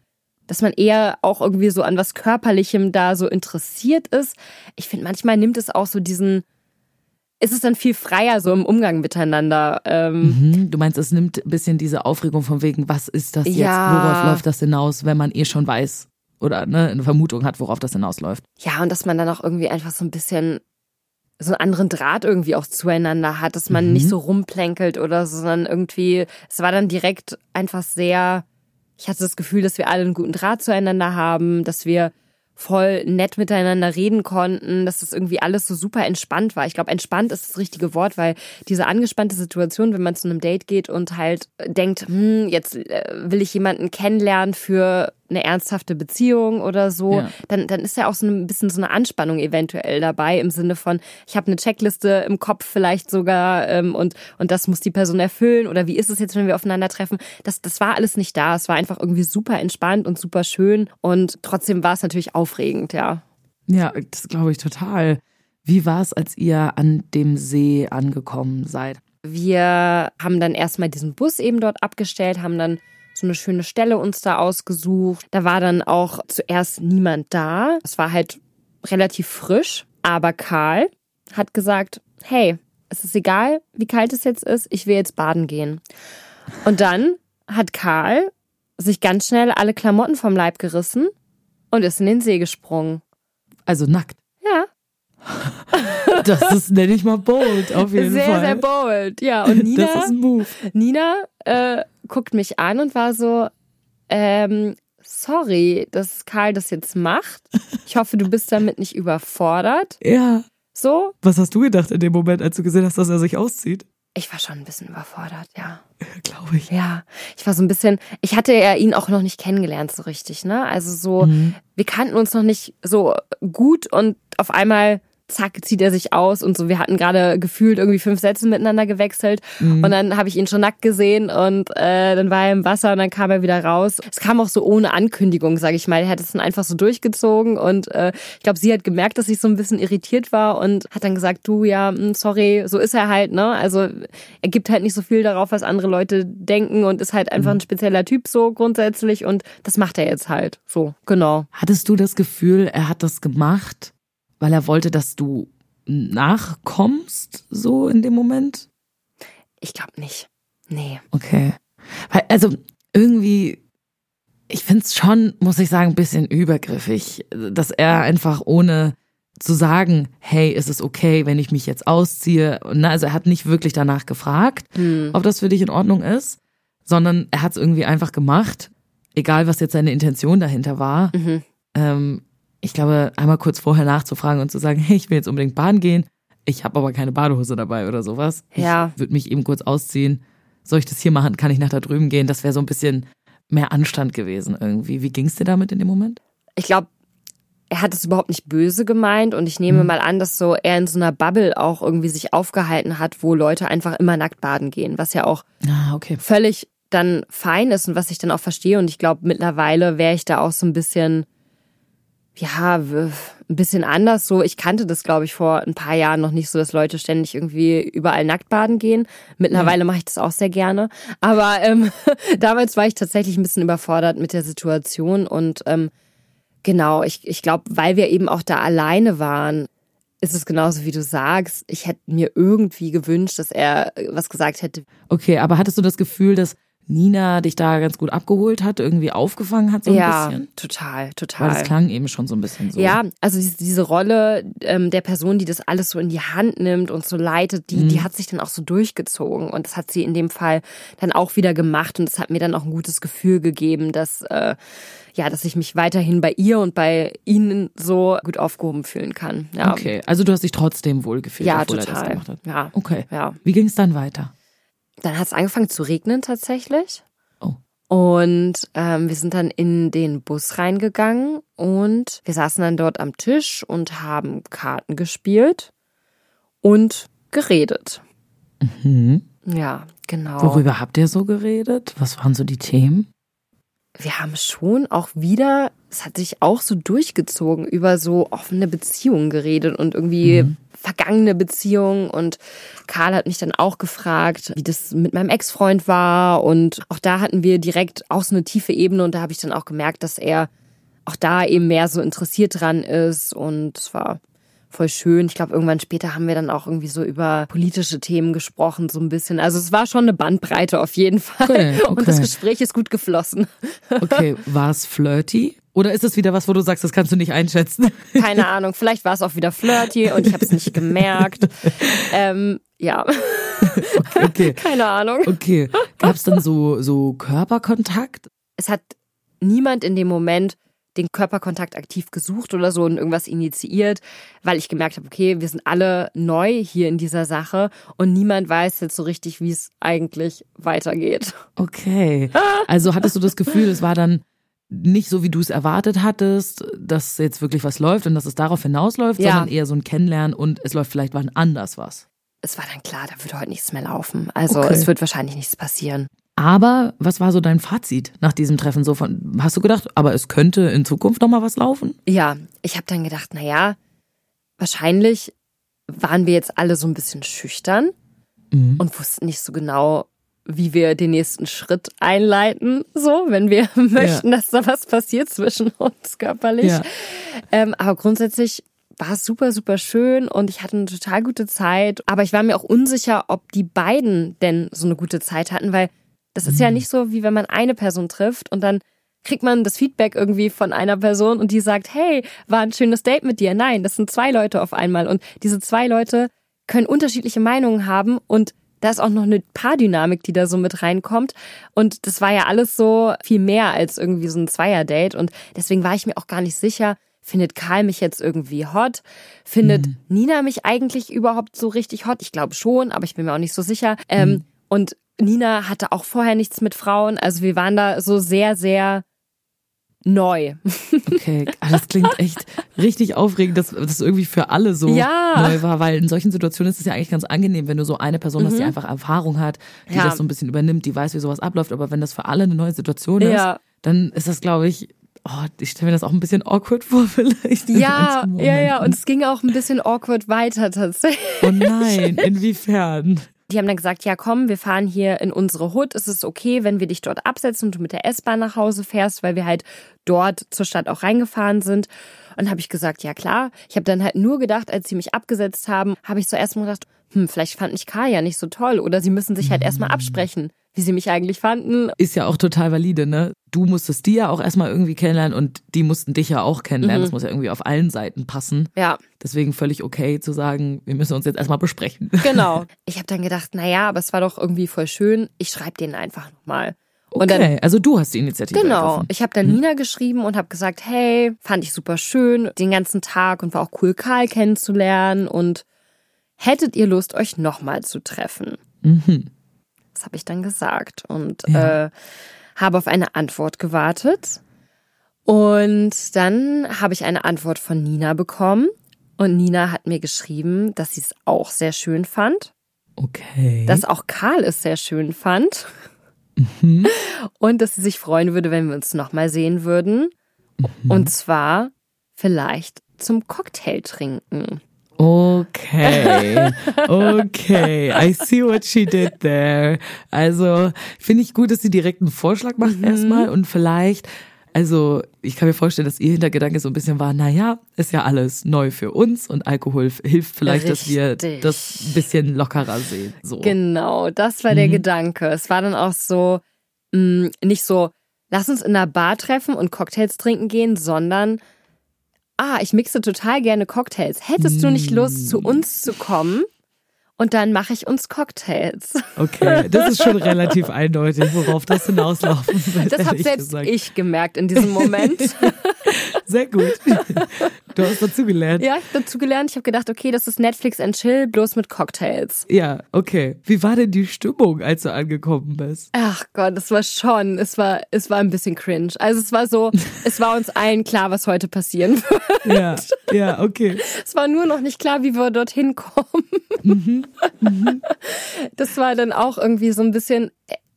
dass man eher auch irgendwie so an was Körperlichem da so interessiert ist. Ich finde, manchmal nimmt es auch so diesen, ist es dann viel freier so im Umgang miteinander. Ähm, Mhm. Du meinst, es nimmt ein bisschen diese Aufregung von wegen, was ist das jetzt? Ja. Worauf läuft das hinaus, wenn man eh schon weiß oder ne, eine Vermutung hat, worauf das hinausläuft? Ja, und dass man dann auch irgendwie einfach so ein bisschen so einen anderen Draht irgendwie auch zueinander hat, dass man nicht so rumplänkelt oder so, sondern irgendwie, es war dann direkt einfach sehr, ich hatte das Gefühl, dass wir alle einen guten Draht zueinander haben, dass wir voll nett miteinander reden konnten, dass das irgendwie alles so super entspannt war. Ich glaube, entspannt ist das richtige Wort, weil diese angespannte Situation, wenn man zu einem Date geht und halt denkt, hm, jetzt äh, will ich jemanden kennenlernen für eine ernsthafte Beziehung oder so, Ja. dann, dann ist ja auch so ein bisschen so eine Anspannung eventuell dabei im Sinne von, ich habe eine Checkliste im Kopf vielleicht sogar ähm, und, und das muss die Person erfüllen oder wie ist es jetzt, wenn wir aufeinandertreffen? Das, das war alles nicht da. Es war einfach irgendwie super entspannt und super schön und trotzdem war es natürlich aufregend, ja. Ja, das glaube ich total. Wie war es, als ihr an dem See angekommen seid? Wir haben dann erstmal diesen Bus eben dort abgestellt, haben dann so eine schöne Stelle uns da ausgesucht. Da war dann auch zuerst niemand da. Es war halt relativ frisch, aber Karl hat gesagt, hey, es ist egal, wie kalt es jetzt ist, ich will jetzt baden gehen. Und dann hat Karl sich ganz schnell alle Klamotten vom Leib gerissen und ist in den See gesprungen. Also nackt. Ja, Das ist, nenne ich mal bold, auf jeden sehr, Fall. sehr bold. Ja, und Nina. Das ist ein Move. Nina äh, guckt mich an und war so, ähm, sorry, dass Karl das jetzt macht. Ich hoffe, du bist damit nicht überfordert. Ja. So, Was hast du gedacht in dem Moment, als du gesehen hast, dass er sich auszieht? ich war schon ein bisschen überfordert, ja. Glaube ich. Ja, ich war so ein bisschen, ich hatte ja ihn auch noch nicht kennengelernt so richtig, ne? Also so, wir kannten uns noch nicht so gut und auf einmal zack, zieht er sich aus und so. Wir hatten gerade gefühlt irgendwie fünf Sätze miteinander gewechselt und dann habe ich ihn schon nackt gesehen und äh, dann war er im Wasser und dann kam er wieder raus. Es kam auch so ohne Ankündigung, sage ich mal. Er hat es dann einfach so durchgezogen und äh, ich glaube, sie hat gemerkt, dass ich so ein bisschen irritiert war und hat dann gesagt, du, ja, hm, sorry, so ist er halt, ne? Also er gibt halt nicht so viel darauf, was andere Leute denken und ist halt einfach ein spezieller Typ so grundsätzlich und das macht er jetzt halt. So, genau. Hattest du das Gefühl, er hat das gemacht, weil er wollte, dass du nachkommst, so in dem Moment? Ich glaube nicht. Nee. Okay. Weil, also irgendwie, ich find's schon, muss ich sagen, ein bisschen übergriffig, dass er einfach ohne zu sagen, hey, ist es okay, wenn ich mich jetzt ausziehe? Na, also er hat nicht wirklich danach gefragt, ob das für dich in Ordnung ist, sondern er hat es irgendwie einfach gemacht, egal was jetzt seine Intention dahinter war. Ähm, ich glaube, einmal kurz vorher nachzufragen und zu sagen, hey, ich will jetzt unbedingt baden gehen, ich habe aber keine Badehose dabei oder sowas. Ja. Ich würde mich eben kurz ausziehen. Soll ich das hier machen? Kann ich nach da drüben gehen? Das wäre so ein bisschen mehr Anstand gewesen irgendwie. Wie ging's dir damit in dem Moment? Ich glaube, er hat es überhaupt nicht böse gemeint und ich nehme mal an, dass so er in so einer Bubble auch irgendwie sich aufgehalten hat, wo Leute einfach immer nackt baden gehen, was ja auch Ah, okay. völlig dann fein ist und was ich dann auch verstehe. Und ich glaube, mittlerweile wäre ich da auch so ein bisschen, ja, ein bisschen anders. So, ich kannte das, glaube ich, vor ein paar Jahren noch nicht so, dass Leute ständig irgendwie überall nackt baden gehen. Mittlerweile mache ich das auch sehr gerne. Aber ähm, damals war ich tatsächlich ein bisschen überfordert mit der Situation und ähm, Genau, ich, ich glaube, weil wir eben auch da alleine waren, ist es genauso wie du sagst. Ich hätte mir irgendwie gewünscht, dass er was gesagt hätte. Okay, aber hattest du das Gefühl, dass Nina dich da ganz gut abgeholt hat, irgendwie aufgefangen hat so ein ja, bisschen? total, Weil total. das klang eben schon so ein bisschen so. Ja, also diese, diese Rolle ähm, der Person, die das alles so in die Hand nimmt und so leitet, die, die hat sich dann auch so durchgezogen. Und das hat sie in dem Fall dann auch wieder gemacht. Und das hat mir dann auch ein gutes Gefühl gegeben, dass, äh, ja, dass ich mich weiterhin bei ihr und bei ihnen so gut aufgehoben fühlen kann. Ja, Okay, also du hast dich trotzdem wohlgefühlt, Ja, obwohl er das total. gemacht hat. Ja. Okay. Ja. Wie ging es dann weiter? Dann hat es angefangen zu regnen tatsächlich. Oh. Und ähm, wir sind dann in den Bus reingegangen und wir saßen dann dort am Tisch und haben Karten gespielt. und geredet. Ja, genau. Worüber habt ihr so geredet? Was waren so die Themen? wir haben schon auch wieder, es hat sich auch so durchgezogen, über so offene Beziehungen geredet und irgendwie vergangene Beziehungen. Und Karl hat mich dann auch gefragt, wie das mit meinem Ex-Freund war. Und auch da hatten wir direkt auch so eine tiefe Ebene. Und da habe ich dann auch gemerkt, dass er auch da eben mehr so interessiert dran ist. Und es war voll schön. Ich glaube, irgendwann später haben wir dann auch irgendwie so über politische Themen gesprochen, so ein bisschen. Also es war schon eine Bandbreite auf jeden Fall. Okay, Und das. Gespräch ist gut geflossen. Okay, war es flirty? Oder ist es wieder was, wo du sagst, das kannst du nicht einschätzen? Keine Ahnung, vielleicht war es auch wieder flirty und ich habe es nicht gemerkt. Ähm, ja, Okay, keine Ahnung. okay. Gab es dann so, so Körperkontakt? Es hat niemand in dem Moment den Körperkontakt aktiv gesucht oder so und irgendwas initiiert, weil ich gemerkt habe, okay, wir sind alle neu hier in dieser Sache und niemand weiß jetzt so richtig, wie es eigentlich weitergeht. Okay. Also hattest du das Gefühl, es war dann nicht so, wie du es erwartet hattest, dass jetzt wirklich was läuft und dass es darauf hinausläuft, Ja. sondern eher so ein Kennenlernen und es läuft vielleicht wann anders was. Es war dann klar, da wird heute nichts mehr laufen. Also Okay. es wird wahrscheinlich nichts passieren. Aber was war so dein Fazit nach diesem Treffen? So von, hast du gedacht, aber es könnte in Zukunft nochmal was laufen? Ja, ich habe dann gedacht, na ja, wahrscheinlich waren wir jetzt alle so ein bisschen schüchtern und wussten nicht so genau, wie wir den nächsten Schritt einleiten, so, wenn wir möchten, dass da was passiert zwischen uns körperlich. Ja. Ähm, aber grundsätzlich war es super, super schön und ich hatte eine total gute Zeit. Aber ich war mir auch unsicher, ob die beiden denn so eine gute Zeit hatten, weil das ist ja nicht so, wie wenn man eine Person trifft und dann kriegt man das Feedback irgendwie von einer Person und die sagt, hey, war ein schönes Date mit dir. Nein, das sind zwei Leute auf einmal und diese zwei Leute können unterschiedliche Meinungen haben und da ist auch noch eine Paardynamik, die da so mit reinkommt. Und das war ja alles so viel mehr als irgendwie so ein Zweier-Date. Und deswegen war ich mir auch gar nicht sicher, findet Karl mich jetzt irgendwie hot? Findet Nina mich eigentlich überhaupt so richtig hot? Ich glaube schon, aber ich bin mir auch nicht so sicher. Ähm, und Nina hatte auch vorher nichts mit Frauen. Also wir waren da so sehr, sehr neu. Okay, das klingt echt richtig aufregend, dass das irgendwie für alle so Ja. neu war, weil in solchen Situationen ist es ja eigentlich ganz angenehm, wenn du so eine Person hast, die einfach Erfahrung hat, die Mhm. Ja. das so ein bisschen übernimmt, die weiß, wie sowas abläuft, aber wenn das für alle eine neue Situation ist, Ja. dann ist das, glaube ich, oh, ich stelle mir das auch ein bisschen awkward vor vielleicht. Ja, ja, ja. Und es ging auch ein bisschen awkward weiter tatsächlich. Oh nein, inwiefern? Die haben dann gesagt, ja komm, wir fahren hier in unsere Hut. Es ist okay, wenn wir dich dort absetzen und du mit der S-Bahn nach Hause fährst, weil wir halt dort zur Stadt auch reingefahren sind. Und habe ich gesagt, ja klar. Ich habe dann halt nur gedacht, als sie mich abgesetzt haben, habe ich so erstmal gedacht, hm, vielleicht fand mich Karl ja nicht so toll oder sie müssen sich halt erstmal absprechen, wie sie mich eigentlich fanden. Ist ja auch total valide, ne? Du musstest die ja auch erstmal irgendwie kennenlernen und die mussten dich ja auch kennenlernen. Das muss ja irgendwie auf allen Seiten passen. Ja, Deswegen völlig okay zu sagen, wir müssen uns jetzt erstmal besprechen. genau. Ich habe dann gedacht, na ja, aber es war doch irgendwie voll schön. Ich schreibe denen einfach nochmal. Und dann Okay, also du hast die Initiative Genau. ergriffen. Ich habe dann Nina geschrieben und habe gesagt, hey, fand ich super schön den ganzen Tag und war auch cool, Karl kennenzulernen und hättet ihr Lust, euch nochmal zu treffen? Das habe ich dann gesagt und Ja. äh, habe auf eine Antwort gewartet. Und dann habe ich eine Antwort von Nina bekommen. Und Nina hat mir geschrieben, dass sie es auch sehr schön fand Okay. dass auch Karl es sehr schön fand und dass sie sich freuen würde, wenn wir uns nochmal sehen würden. Und zwar vielleicht zum Cocktail trinken. Okay, okay, I see what she did there. Also finde ich gut, dass sie direkt einen Vorschlag macht Mhm. erstmal und vielleicht, also ich kann mir vorstellen, dass ihr Hintergedanke so ein bisschen war, naja, ist ja alles neu für uns und Alkohol hilft vielleicht, dass wir Richtig. das ein bisschen lockerer sehen. So. Genau, das war der Gedanke. Es war dann auch so, mh, nicht so, lass uns in einer Bar treffen und Cocktails trinken gehen, sondern, ah, ich mixe total gerne Cocktails. Hättest du nicht Lust, zu uns zu kommen? Und dann mache ich uns Cocktails. Okay, das ist schon relativ eindeutig, worauf das hinauslaufen wird. Das habe selbst gesagt. ich gemerkt in diesem Moment. Sehr gut. Du hast dazugelernt. Ja, ich habe dazu gelernt. Ich habe gedacht, okay, das ist Netflix and Chill, bloß mit Cocktails. Ja, okay. Wie war denn die Stimmung, als du angekommen bist? Ach Gott, es war schon, es war, es war ein bisschen cringe. Also es war so, es war uns allen klar, was heute passieren wird. Ja, ja, okay. Es war nur noch nicht klar, wie wir dorthin kommen. Das war dann auch irgendwie so ein bisschen,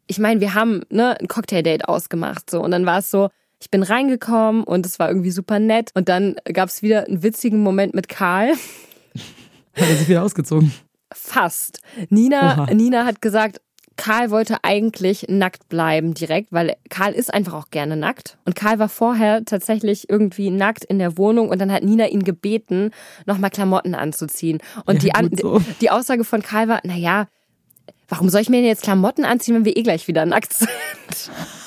ich meine, wir haben ne, ein Cocktail-Date ausgemacht so und dann war es so, ich bin reingekommen und es war irgendwie super nett und dann gab es wieder einen witzigen Moment mit Karl. Hat er sich wieder ausgezogen? Fast. Nina, Oha. Nina hat gesagt, Karl wollte eigentlich nackt bleiben direkt, weil Karl ist einfach auch gerne nackt. Und Karl war vorher tatsächlich irgendwie nackt in der Wohnung und dann hat Nina ihn gebeten, nochmal Klamotten anzuziehen. Und Ja, die, so. die Aussage von Karl war, na ja, warum soll ich mir denn jetzt Klamotten anziehen, wenn wir eh gleich wieder nackt sind?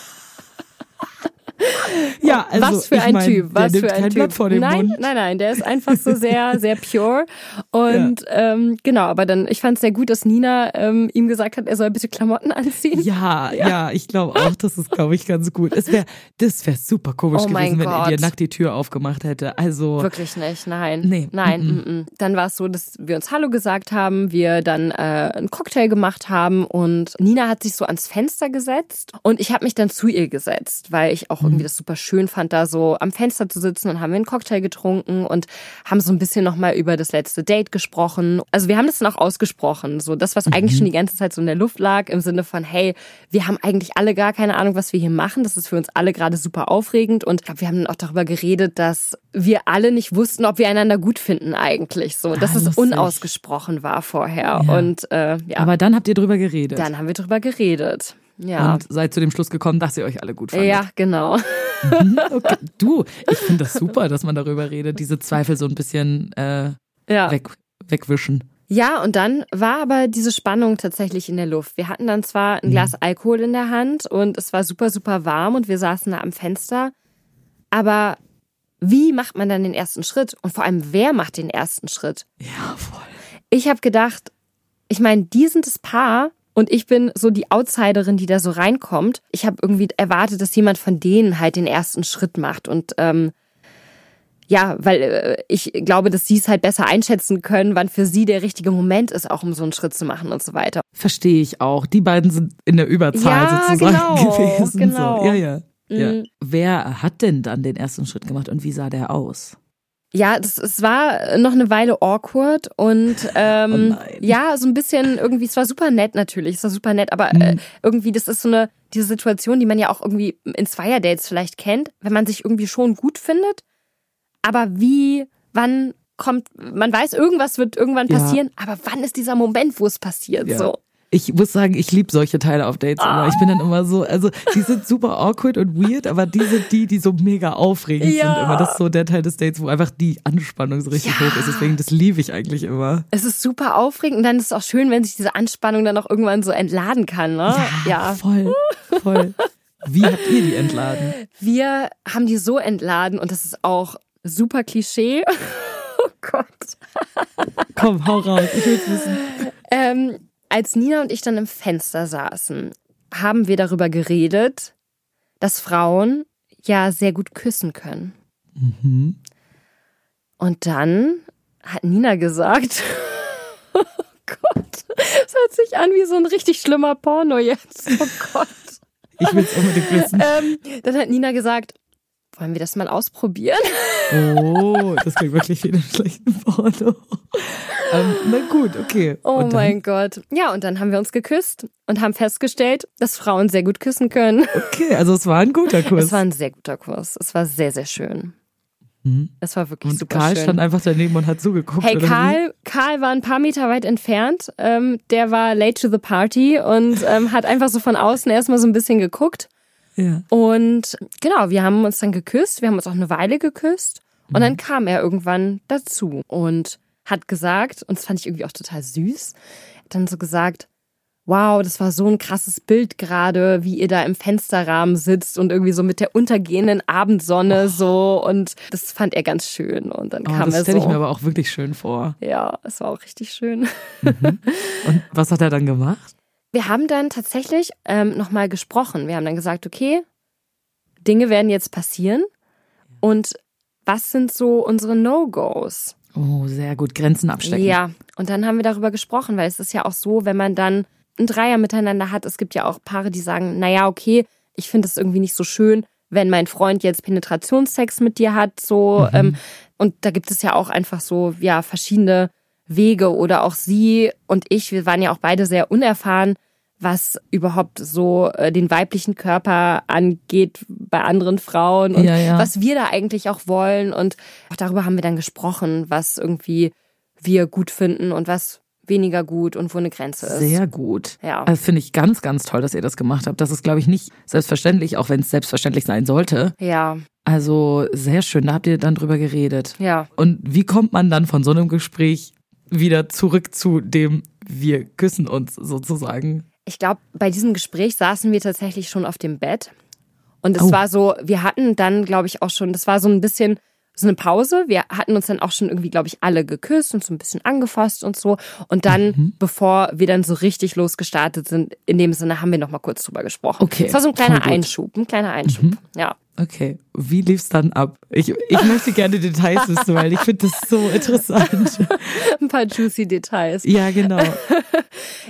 Ja, also was für ein mein, Typ, was für ein Typ. Nein, Mund. nein, nein, der ist einfach so sehr, sehr pure. Und ähm, ähm, genau, aber dann, ich fand es sehr gut, dass Nina ähm, ihm gesagt hat, er soll bitte Klamotten anziehen. Ja, ja, ich glaube auch, das ist, glaube ich, ganz gut. Es wäre, das wäre super komisch Oh gewesen, wenn er dir nackt die Tür aufgemacht hätte. Also, Wirklich nicht, nein. Nee, Nein, mm -mm. Dann war es so, dass wir uns Hallo gesagt haben, wir dann äh, einen Cocktail gemacht haben und Nina hat sich so ans Fenster gesetzt und ich habe mich dann zu ihr gesetzt, weil ich auch irgendwie das super schön fand, da so am Fenster zu sitzen und haben wir einen Cocktail getrunken und haben so ein bisschen nochmal über das letzte Date gesprochen. Also wir haben das dann auch ausgesprochen, so das, was eigentlich schon die ganze Zeit so in der Luft lag, im Sinne von, hey, wir haben eigentlich alle gar keine Ahnung, was wir hier machen. Das ist für uns alle gerade super aufregend und ich glaube, wir haben dann auch darüber geredet, dass wir alle nicht wussten, ob wir einander gut finden eigentlich, so, dass Ah, es unausgesprochen war vorher Ja. und äh, ja, aber dann habt ihr drüber geredet. dann haben wir drüber geredet. Ja. Und seid zu dem Schluss gekommen, dass ihr euch alle gut fandet. ja, genau. Okay. Du, ich finde das super, dass man darüber redet, diese Zweifel so ein bisschen äh, Ja. weg, wegwischen. Ja, und dann war aber diese Spannung tatsächlich in der Luft. Wir hatten dann zwar ein Glas Alkohol in der Hand und es war super, super warm und wir saßen da am Fenster. Aber wie macht man dann den ersten Schritt? Und vor allem, wer macht den ersten Schritt? Ja, voll. Ich habe gedacht, ich meine, die sind das Paar und ich bin so die Outsiderin, die da so reinkommt. Ich habe irgendwie erwartet, dass jemand von denen halt den ersten Schritt macht und ähm, ja, weil äh, ich glaube, dass sie es halt besser einschätzen können, wann für sie der richtige Moment ist, auch um so einen Schritt zu machen und so weiter. Verstehe ich auch. Die beiden sind in der Überzahl Ja, sozusagen genau, gewesen. genau. So. Ja, ja. ja. Mhm. Wer hat denn dann den ersten Schritt gemacht und wie sah der aus? Ja, das, es war noch eine Weile awkward und ähm, Oh ja, so ein bisschen irgendwie, es war super nett natürlich, es war super nett, aber äh, Mhm. irgendwie, das ist so eine, diese Situation, die man ja auch irgendwie in Zweierdates vielleicht kennt, wenn man sich irgendwie schon gut findet, aber wie, wann kommt, man weiß, irgendwas wird irgendwann Ja. passieren, aber wann ist dieser Moment, wo es passiert, Ja. so. Ich muss sagen, ich liebe solche Teile auf Dates immer. Ich bin dann immer so, also die sind super awkward und weird, aber die sind die, die so mega aufregend Ja. sind immer. Das ist so der Teil des Dates, wo einfach die Anspannung so richtig Ja. hoch ist. Deswegen, das liebe ich eigentlich immer. Es ist super aufregend und dann ist es auch schön, wenn sich diese Anspannung dann auch irgendwann so entladen kann, ne? ja. Voll, voll. Wie habt ihr die entladen? Wir haben die so entladen und das ist auch super Klischee. Oh Gott. Komm, hau raus, ich will's wissen. Ähm, als Nina und ich dann im Fenster saßen, haben wir darüber geredet, dass Frauen ja sehr gut küssen können. Und dann hat Nina gesagt, oh Gott, das hört sich an wie so ein richtig schlimmer Porno jetzt. Oh Gott. Ich will's unbedingt wissen. Ähm, dann hat Nina gesagt, wollen wir das mal ausprobieren? Oh, das klingt wirklich wie in einem schlechten Porno. Ähm, na gut, okay. Oh mein Gott. Ja, und dann haben wir uns geküsst und haben festgestellt, dass Frauen sehr gut küssen können. Okay, also es war ein guter Kurs. Es war ein sehr guter Kurs. Es war sehr, sehr schön. Es war wirklich und super Karl schön. stand einfach daneben und hat zugeguckt. Hey? Karl, Karl war ein paar Meter weit entfernt. Ähm, der war late to the party und ähm, hat einfach so von außen erstmal so ein bisschen geguckt. Ja. Und genau, wir haben uns dann geküsst. Wir haben uns auch eine Weile geküsst. Und dann kam er irgendwann dazu und hat gesagt, und das fand ich irgendwie auch total süß, hat dann so gesagt, wow, das war so ein krasses Bild gerade, wie ihr da im Fensterrahmen sitzt und irgendwie so mit der untergehenden Abendsonne so. Und das fand er ganz schön. Und dann Oh, kam das er stelle so. ich mir aber auch wirklich schön vor. Ja, es war auch richtig schön. Und was hat er dann gemacht? Wir haben dann tatsächlich ähm, nochmal gesprochen. Wir haben dann gesagt, okay, Dinge werden jetzt passieren. Und was sind so unsere No-Gos? Oh, sehr gut. Grenzen abstecken. Ja, und dann haben wir darüber gesprochen, weil es ist ja auch so, wenn man dann ein Dreier miteinander hat, es gibt ja auch Paare, die sagen, naja, okay, ich finde es irgendwie nicht so schön, wenn mein Freund jetzt Penetrationssex mit dir hat, so. Ähm, und da gibt es ja auch einfach so, ja, verschiedene Wege oder auch sie und ich, wir waren ja auch beide sehr unerfahren, was überhaupt so äh, den weiblichen Körper angeht bei anderen Frauen und Ja, ja. was wir da eigentlich auch wollen. Und auch darüber haben wir dann gesprochen, was irgendwie wir gut finden und was weniger gut und wo eine Grenze ist. Sehr gut. Ja. Also finde ich ganz, ganz toll, dass ihr das gemacht habt. Das ist, glaube ich, nicht selbstverständlich, auch wenn es selbstverständlich sein sollte. Ja, Also sehr schön, da habt ihr dann drüber geredet. ja. Und wie kommt man dann von so einem Gespräch wieder zurück zu dem, wir küssen uns sozusagen? Ich glaube, bei diesem Gespräch saßen wir tatsächlich schon auf dem Bett. Und es Oh. war so, wir hatten dann, glaube ich, auch schon, das war so ein bisschen so eine Pause. Wir hatten uns dann auch schon irgendwie, glaube ich, alle geküsst und so ein bisschen angefasst und so. Und dann, Mhm. bevor wir dann so richtig losgestartet sind, in dem Sinne haben wir noch mal kurz drüber gesprochen. Okay, Es war so ein kleiner. Mhm. Einschub, ein kleiner Einschub. Ja. Okay, wie lief's dann ab? Ich, ich möchte gerne Details wissen, weil ich finde das so interessant. Ein paar juicy Details. Ja, genau.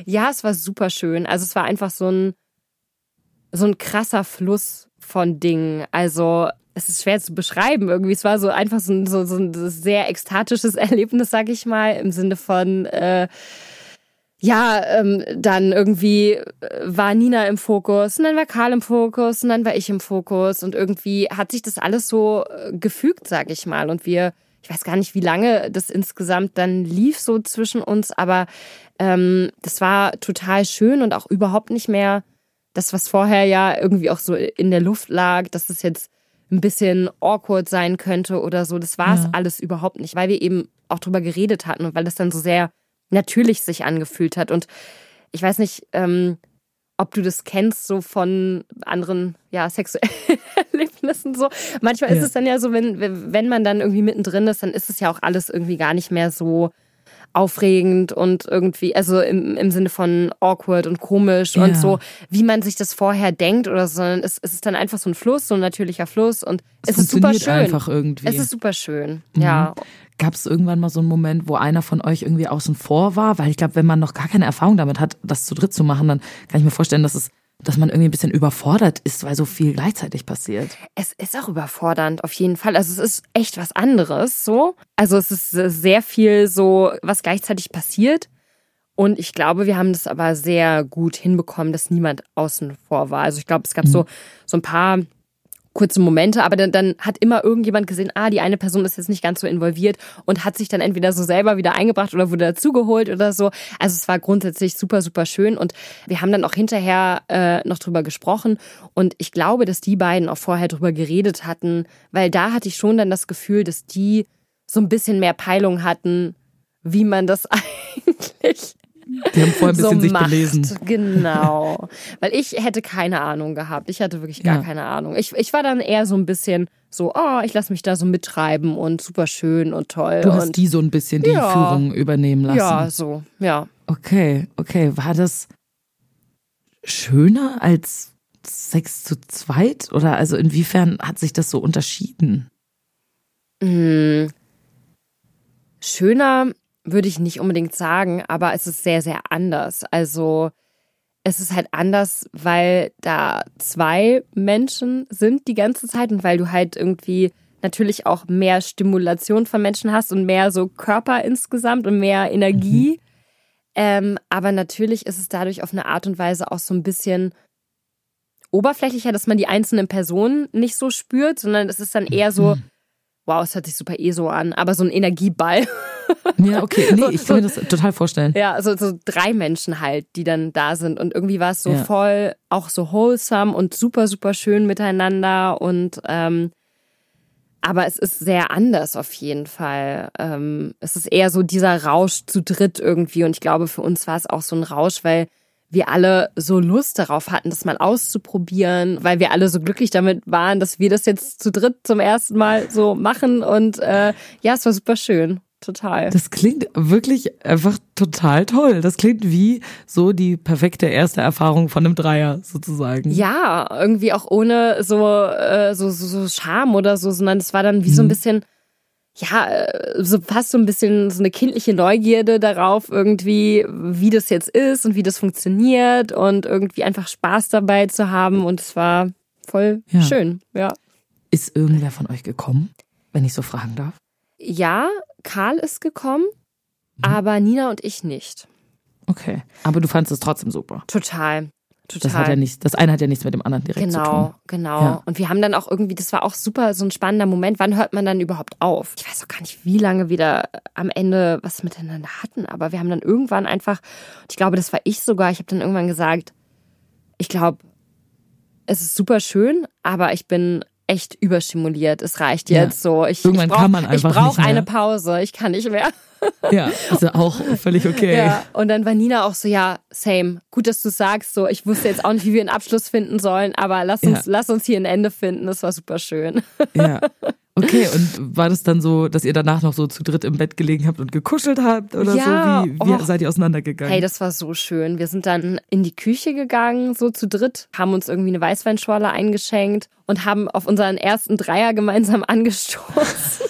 Ja, es war super schön. Also es war einfach so ein, so ein krasser Fluss von Dingen. Also es ist schwer zu beschreiben irgendwie. Es war so einfach so ein, so, so ein sehr ekstatisches Erlebnis, sag ich mal, im Sinne von, äh, ja, ähm, dann irgendwie äh, war Nina im Fokus und dann war Karl im Fokus und dann war ich im Fokus und irgendwie hat sich das alles so äh, gefügt, sag ich mal. Und wir, ich weiß gar nicht, wie lange das insgesamt dann lief so zwischen uns, aber ähm, das war total schön und auch überhaupt nicht mehr das, was vorher ja irgendwie auch so in der Luft lag, dass es jetzt ein bisschen awkward sein könnte oder so. Das war es Ja. alles überhaupt nicht, weil wir eben auch drüber geredet hatten und weil das dann so sehr natürlich sich angefühlt hat. Und ich weiß nicht, ähm, ob du das kennst, so von anderen, ja, sexuellen Erlebnissen so. Manchmal ist Ja. es dann ja so, wenn, wenn man dann irgendwie mittendrin ist, dann ist es ja auch alles irgendwie gar nicht mehr so aufregend und irgendwie, also im, im Sinne von awkward und komisch Ja. und so, wie man sich das vorher denkt oder so, sondern es, es ist dann einfach so ein Fluss, so ein natürlicher Fluss und es, ist super schön. einfach irgendwie. Es ist super schön, ja. Gab es irgendwann mal so einen Moment, wo einer von euch irgendwie außen vor war? Weil ich glaube, wenn man noch gar keine Erfahrung damit hat, das zu dritt zu machen, dann kann ich mir vorstellen, dass es, dass man irgendwie ein bisschen überfordert ist, weil so viel gleichzeitig passiert. Es ist auch überfordernd, auf jeden Fall. Also es ist echt was anderes, so. Also es ist sehr viel so, was gleichzeitig passiert. Und ich glaube, wir haben das aber sehr gut hinbekommen, dass niemand außen vor war. Also ich glaube, es gab so, so ein paar kurze Momente, aber dann, dann hat immer irgendjemand gesehen, ah, die eine Person ist jetzt nicht ganz so involviert und hat sich dann entweder so selber wieder eingebracht oder wurde dazugeholt oder so. Also es war grundsätzlich super, super schön und wir haben dann auch hinterher äh, noch drüber gesprochen und ich glaube, dass die beiden auch vorher drüber geredet hatten, weil da hatte ich schon dann das Gefühl, dass die so ein bisschen mehr Peilung hatten, wie man das eigentlich Die haben vorher ein bisschen so sich macht. belesen. Genau. Weil ich hätte keine Ahnung gehabt. Ich hatte wirklich gar Ja. keine Ahnung. Ich, ich war dann eher so ein bisschen so, oh, ich lasse mich da so mittreiben und super schön und toll. Du hast und die so ein bisschen die Ja. Führung übernehmen lassen. ja, so, ja. Okay, okay. War das schöner als Sex zu zweit? Oder also inwiefern hat sich das so unterschieden? Hm. Schöner würde ich nicht unbedingt sagen, aber es ist sehr, sehr anders. Also es ist halt anders, weil da zwei Menschen sind die ganze Zeit und weil du halt irgendwie natürlich auch mehr Stimulation von Menschen hast und mehr so Körper insgesamt und mehr Energie. Ähm, aber natürlich ist es dadurch auf eine Art und Weise auch so ein bisschen oberflächlicher, dass man die einzelnen Personen nicht so spürt, sondern es ist dann eher so, wow, es hört sich super eh so an, aber so ein Energieball. Ja, okay. Nee, ich kann mir das total vorstellen. Ja, also so drei Menschen halt, die dann da sind. Und irgendwie war es so Ja. voll, auch so wholesome und super, super schön miteinander. Und ähm, aber es ist sehr anders auf jeden Fall. Ähm, es ist eher so dieser Rausch zu dritt irgendwie. Und ich glaube, für uns war es auch so ein Rausch, weil wir alle so Lust darauf hatten, das mal auszuprobieren, weil wir alle so glücklich damit waren, dass wir das jetzt zu dritt zum ersten Mal so machen. Und äh, ja, es war super schön. Total. Das klingt wirklich einfach total toll. Das klingt wie so die perfekte erste Erfahrung von einem Dreier sozusagen. Ja, irgendwie auch ohne so, äh, so, so, so Scham oder so, sondern es war dann wie so ein bisschen, ja, äh, so fast so ein bisschen so eine kindliche Neugierde darauf, irgendwie, wie das jetzt ist und wie das funktioniert und irgendwie einfach Spaß dabei zu haben. Und es war voll Ja. schön, ja. Ist irgendwer von euch gekommen, wenn ich so fragen darf? Ja, Karl ist gekommen. aber Nina und ich nicht. Okay. Aber du fandest es trotzdem super. Total. Total. Das hat ja nichts, das eine hat ja nichts mit dem anderen direkt zu Genau, tun. genau. Ja. Und wir haben dann auch irgendwie, das war auch super so ein spannender Moment. Wann hört man dann überhaupt auf? Ich weiß auch gar nicht, wie lange wir da am Ende was miteinander hatten, aber wir haben dann irgendwann einfach, ich glaube, das war ich sogar, ich habe dann irgendwann gesagt, ich glaube, es ist super schön, aber ich bin echt überstimuliert. Es reicht Ja. jetzt so. Ich, Irgendwann ich brauch, kann man Ich einfach brauche nicht mehr. eine Pause. Ich kann nicht mehr. Ja, also auch völlig okay. Ja, und dann war Nina auch so, ja, same. Gut, dass du sagst, so, ich wusste jetzt auch nicht, wie wir einen Abschluss finden sollen, aber lass uns, Ja. lass uns hier ein Ende finden. Das war super schön. Ja. Okay, und war das dann so, dass ihr danach noch so zu dritt im Bett gelegen habt und gekuschelt habt oder Ja, so? Wie, wie och. seid ihr auseinandergegangen? Hey, das war so schön. Wir sind dann in die Küche gegangen, so zu dritt, haben uns irgendwie eine Weißweinschorle eingeschenkt und haben auf unseren ersten Dreier gemeinsam angestoßen.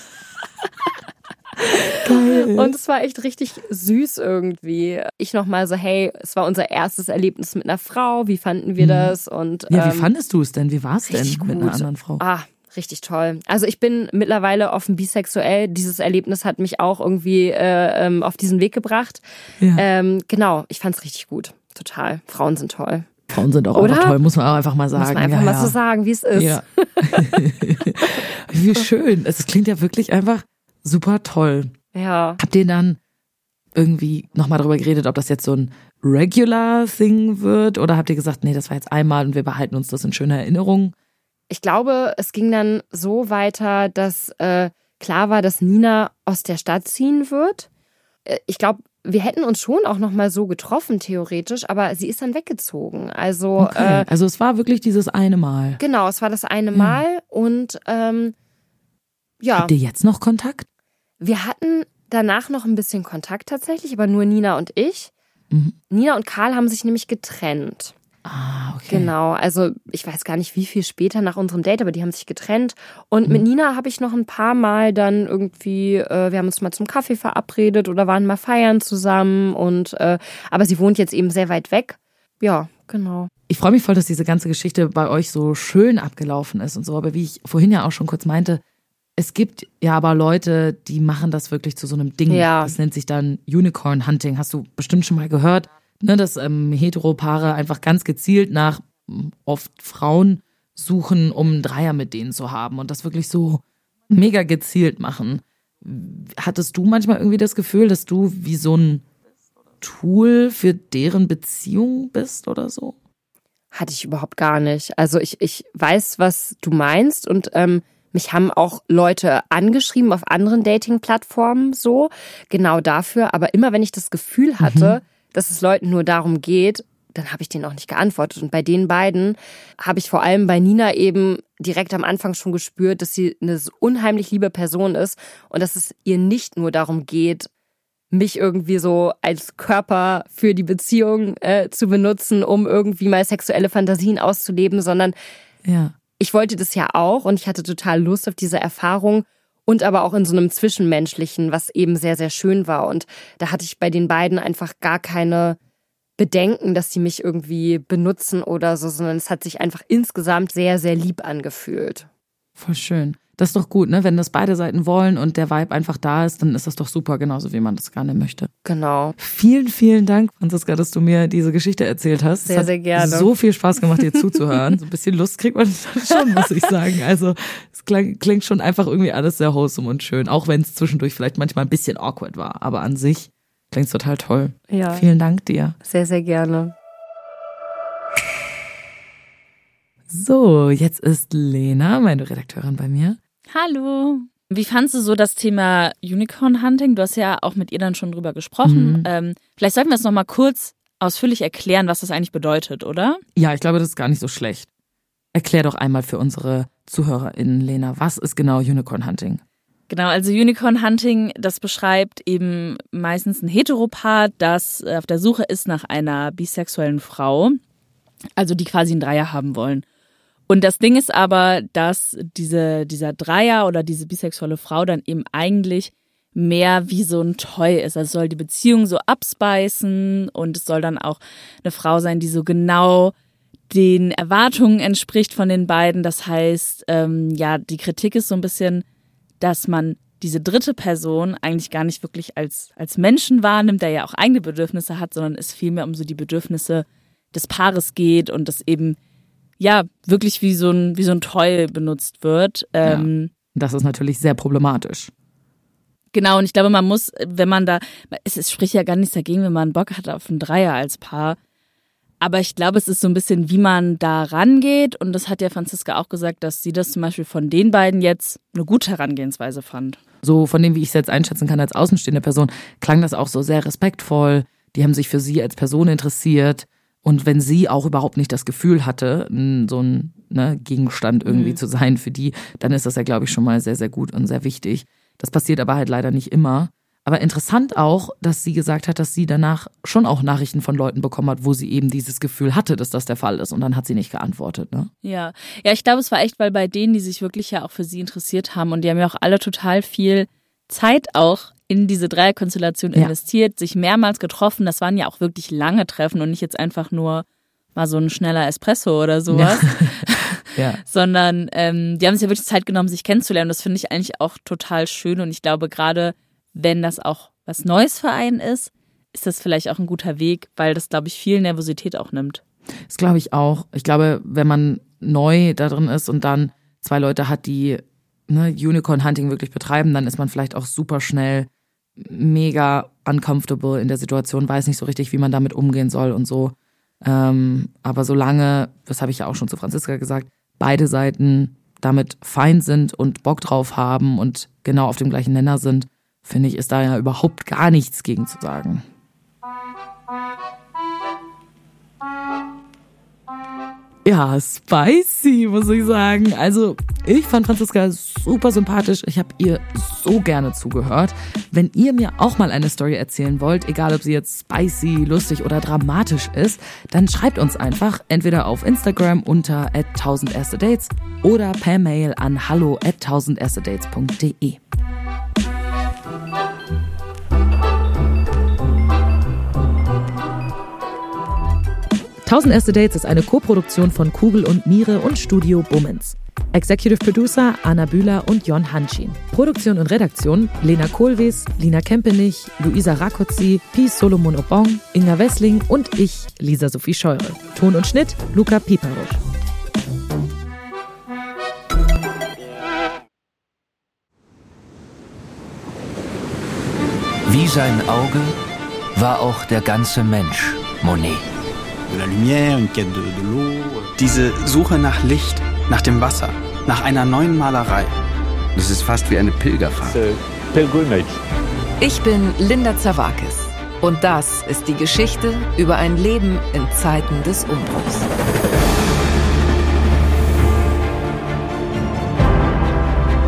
Und es war echt richtig süß irgendwie. Ich nochmal so, hey, es war unser erstes Erlebnis mit einer Frau. Wie fanden wir das? Und Mhm. ja, wie ähm, fandest du es denn? Wie war es denn richtig mit gut. einer anderen Frau? Ah, richtig toll. Also ich bin mittlerweile offen bisexuell. Dieses Erlebnis hat mich auch irgendwie äh, ähm, auf diesen Weg gebracht. Ja. Ähm, genau, ich fand's richtig gut. Total. Frauen sind toll. Frauen sind auch Oder? einfach toll, muss man auch einfach mal sagen. Muss man einfach ja, mal ja. so sagen, wie es ist. Ja. wie schön. Es klingt ja wirklich einfach super toll. ja. Habt ihr dann irgendwie nochmal darüber geredet, ob das jetzt so ein regular Thing wird? Oder habt ihr gesagt, nee, das war jetzt einmal und wir behalten uns das in schöner Erinnerung? Ich glaube, es ging dann so weiter, dass äh, klar war, dass Nina aus der Stadt ziehen wird. Äh, Ich glaube, wir hätten uns schon auch noch mal so getroffen theoretisch, aber sie ist dann weggezogen. Also Okay. äh, also es war wirklich dieses eine Mal. genau, es war das eine Mal und ähm, ja, Habt ihr jetzt noch Kontakt? wir hatten danach noch ein bisschen Kontakt tatsächlich, aber nur Nina und ich. Mhm. Nina und Karl haben sich nämlich getrennt. Ah, okay. Genau, also ich weiß gar nicht, wie viel später nach unserem Date, aber die haben sich getrennt. Und mit Nina habe ich noch ein paar Mal dann irgendwie, äh, wir haben uns mal zum Kaffee verabredet oder waren mal feiern zusammen. Und äh, aber sie wohnt jetzt eben sehr weit weg. Ja, genau. Ich freue mich voll, dass diese ganze Geschichte bei euch so schön abgelaufen ist und so. Aber wie ich vorhin ja auch schon kurz meinte, es gibt ja aber Leute, die machen das wirklich zu so einem Ding. Ja. Das nennt sich dann Unicorn Hunting. Hast du bestimmt schon mal gehört, ne, dass ähm, Heteropaare einfach ganz gezielt nach m, oft Frauen suchen, um einen Dreier mit denen zu haben und das wirklich so mega gezielt machen. Hattest du manchmal irgendwie das Gefühl, dass du wie so ein Tool für deren Beziehung bist oder so? Hatte ich überhaupt gar nicht. Also ich, ich weiß, was du meinst und ähm, mich haben auch Leute angeschrieben auf anderen Dating-Plattformen so, genau dafür. Aber immer wenn ich das Gefühl hatte, dass es Leuten nur darum geht, dann habe ich denen auch nicht geantwortet. Und bei den beiden habe ich vor allem bei Nina eben direkt am Anfang schon gespürt, dass sie eine unheimlich liebe Person ist und dass es ihr nicht nur darum geht, mich irgendwie so als Körper für die Beziehung äh, zu benutzen, um irgendwie mal sexuelle Fantasien auszuleben, sondern Ja. ich wollte das ja auch und ich hatte total Lust auf diese Erfahrung und aber auch in so einem Zwischenmenschlichen, was eben sehr, sehr schön war. Und da hatte ich bei den beiden einfach gar keine Bedenken, dass sie mich irgendwie benutzen oder so, sondern es hat sich einfach insgesamt sehr, sehr lieb angefühlt. Voll schön. Das ist doch gut, ne? Wenn das beide Seiten wollen und der Vibe einfach da ist, dann ist das doch super, genauso wie man das gerne möchte. Genau. Vielen, vielen Dank, Franziska, dass du mir diese Geschichte erzählt hast. Sehr, es hat sehr gerne. so viel Spaß gemacht, dir zuzuhören. So ein bisschen Lust kriegt man schon, muss ich sagen. Also es klang, klingt schon einfach irgendwie alles sehr wholesome und schön, auch wenn es zwischendurch vielleicht manchmal ein bisschen awkward war. Aber an sich klingt es total toll. Ja. Vielen Dank dir. Sehr, sehr gerne. So, jetzt ist Lena, meine Redakteurin bei mir. Hallo. Wie fandst du so das Thema Unicorn Hunting? Du hast ja auch mit ihr dann schon drüber gesprochen. Mhm. Ähm, vielleicht sollten wir es nochmal kurz ausführlich erklären, was das eigentlich bedeutet, oder? Ja, ich glaube, das ist gar nicht so schlecht. Erklär doch einmal für unsere ZuhörerInnen, Lena, was ist genau Unicorn Hunting? Genau, also Unicorn Hunting, das beschreibt eben meistens ein Heteropaar, das auf der Suche ist nach einer bisexuellen Frau, also die quasi einen Dreier haben wollen. Und das Ding ist aber, dass diese, dieser Dreier oder diese bisexuelle Frau dann eben eigentlich mehr wie so ein Toy ist. Also soll die Beziehung so abspeisen und es soll dann auch eine Frau sein, die so genau den Erwartungen entspricht von den beiden. Das heißt, ähm, ja, die Kritik ist so ein bisschen, dass man diese dritte Person eigentlich gar nicht wirklich als, als Menschen wahrnimmt, der ja auch eigene Bedürfnisse hat, sondern es vielmehr um so die Bedürfnisse des Paares geht und das eben ja wirklich wie so ein, wie so ein Toy benutzt wird. Ähm, Das ist natürlich sehr problematisch. Genau, und ich glaube, man muss, wenn man da, es, es spricht ja gar nichts dagegen, wenn man Bock hat auf einen Dreier als Paar. Aber ich glaube, es ist so ein bisschen, wie man da rangeht. Und das hat ja Franziska auch gesagt, dass sie das zum Beispiel von den beiden jetzt eine gute Herangehensweise fand. So von dem, wie ich es jetzt einschätzen kann als außenstehende Person, klang das auch so sehr respektvoll. Die haben sich für sie als Person interessiert. Und wenn sie auch überhaupt nicht das Gefühl hatte, so ein ne, Gegenstand irgendwie zu sein für die, dann ist das ja, glaube ich, schon mal sehr, sehr gut und sehr wichtig. Das passiert aber halt leider nicht immer. Aber interessant auch, dass sie gesagt hat, dass sie danach schon auch Nachrichten von Leuten bekommen hat, wo sie eben dieses Gefühl hatte, dass das der Fall ist. Und dann hat sie nicht geantwortet. Ne? Ja, ja, ich glaube, es war echt, weil bei denen, die sich wirklich ja auch für sie interessiert haben und die haben ja auch alle total viel Zeit auch in diese Dreierkonstellation Ja. investiert, sich mehrmals getroffen. Das waren ja auch wirklich lange Treffen und nicht jetzt einfach nur mal so ein schneller Espresso oder sowas, Ja. sondern ähm, die haben sich ja wirklich Zeit genommen, sich kennenzulernen. Das finde ich eigentlich auch total schön und ich glaube, gerade wenn das auch was Neues für einen ist, ist das vielleicht auch ein guter Weg, weil das, glaube ich, viel Nervosität auch nimmt. Das glaube ich auch. Ich glaube, wenn man neu da drin ist und dann zwei Leute hat, die ne, Unicorn Hunting wirklich betreiben, dann ist man vielleicht auch super schnell mega uncomfortable in der Situation, weiß nicht so richtig, wie man damit umgehen soll und so. Ähm, aber solange, das habe ich ja auch schon zu Franziska gesagt, beide Seiten damit fein sind und Bock drauf haben und genau auf dem gleichen Nenner sind, finde ich, ist da ja überhaupt gar nichts gegen zu sagen. Ja, spicy, muss ich sagen. Also, ich fand Franziska super sympathisch. Ich habe ihr so gerne zugehört. Wenn ihr mir auch mal eine Story erzählen wollt, egal ob sie jetzt spicy, lustig oder dramatisch ist, dann schreibt uns einfach entweder auf Instagram unter 1000 erste Dates oder per Mail an hallo at 1000 erste Dates ist eine Koproduktion von Kugel und Niere und Studio Bummens. Executive Producer Anna Bühler und Jon Hanschin. Produktion und Redaktion Lena Kohlwees, Lina Kempenich, Luisa Rakotzi, Pi Solomon Obong, Inga Wessling und ich, Lisa Sophie Scheure. Ton und Schnitt Luca Piparusch. Wie sein Auge war auch der ganze Mensch Monet. Diese Suche nach Licht, nach dem Wasser, nach einer neuen Malerei. Das ist fast wie eine Pilgerfahrt. Ich bin Linda Zawakis und das ist die Geschichte über ein Leben in Zeiten des Umbruchs.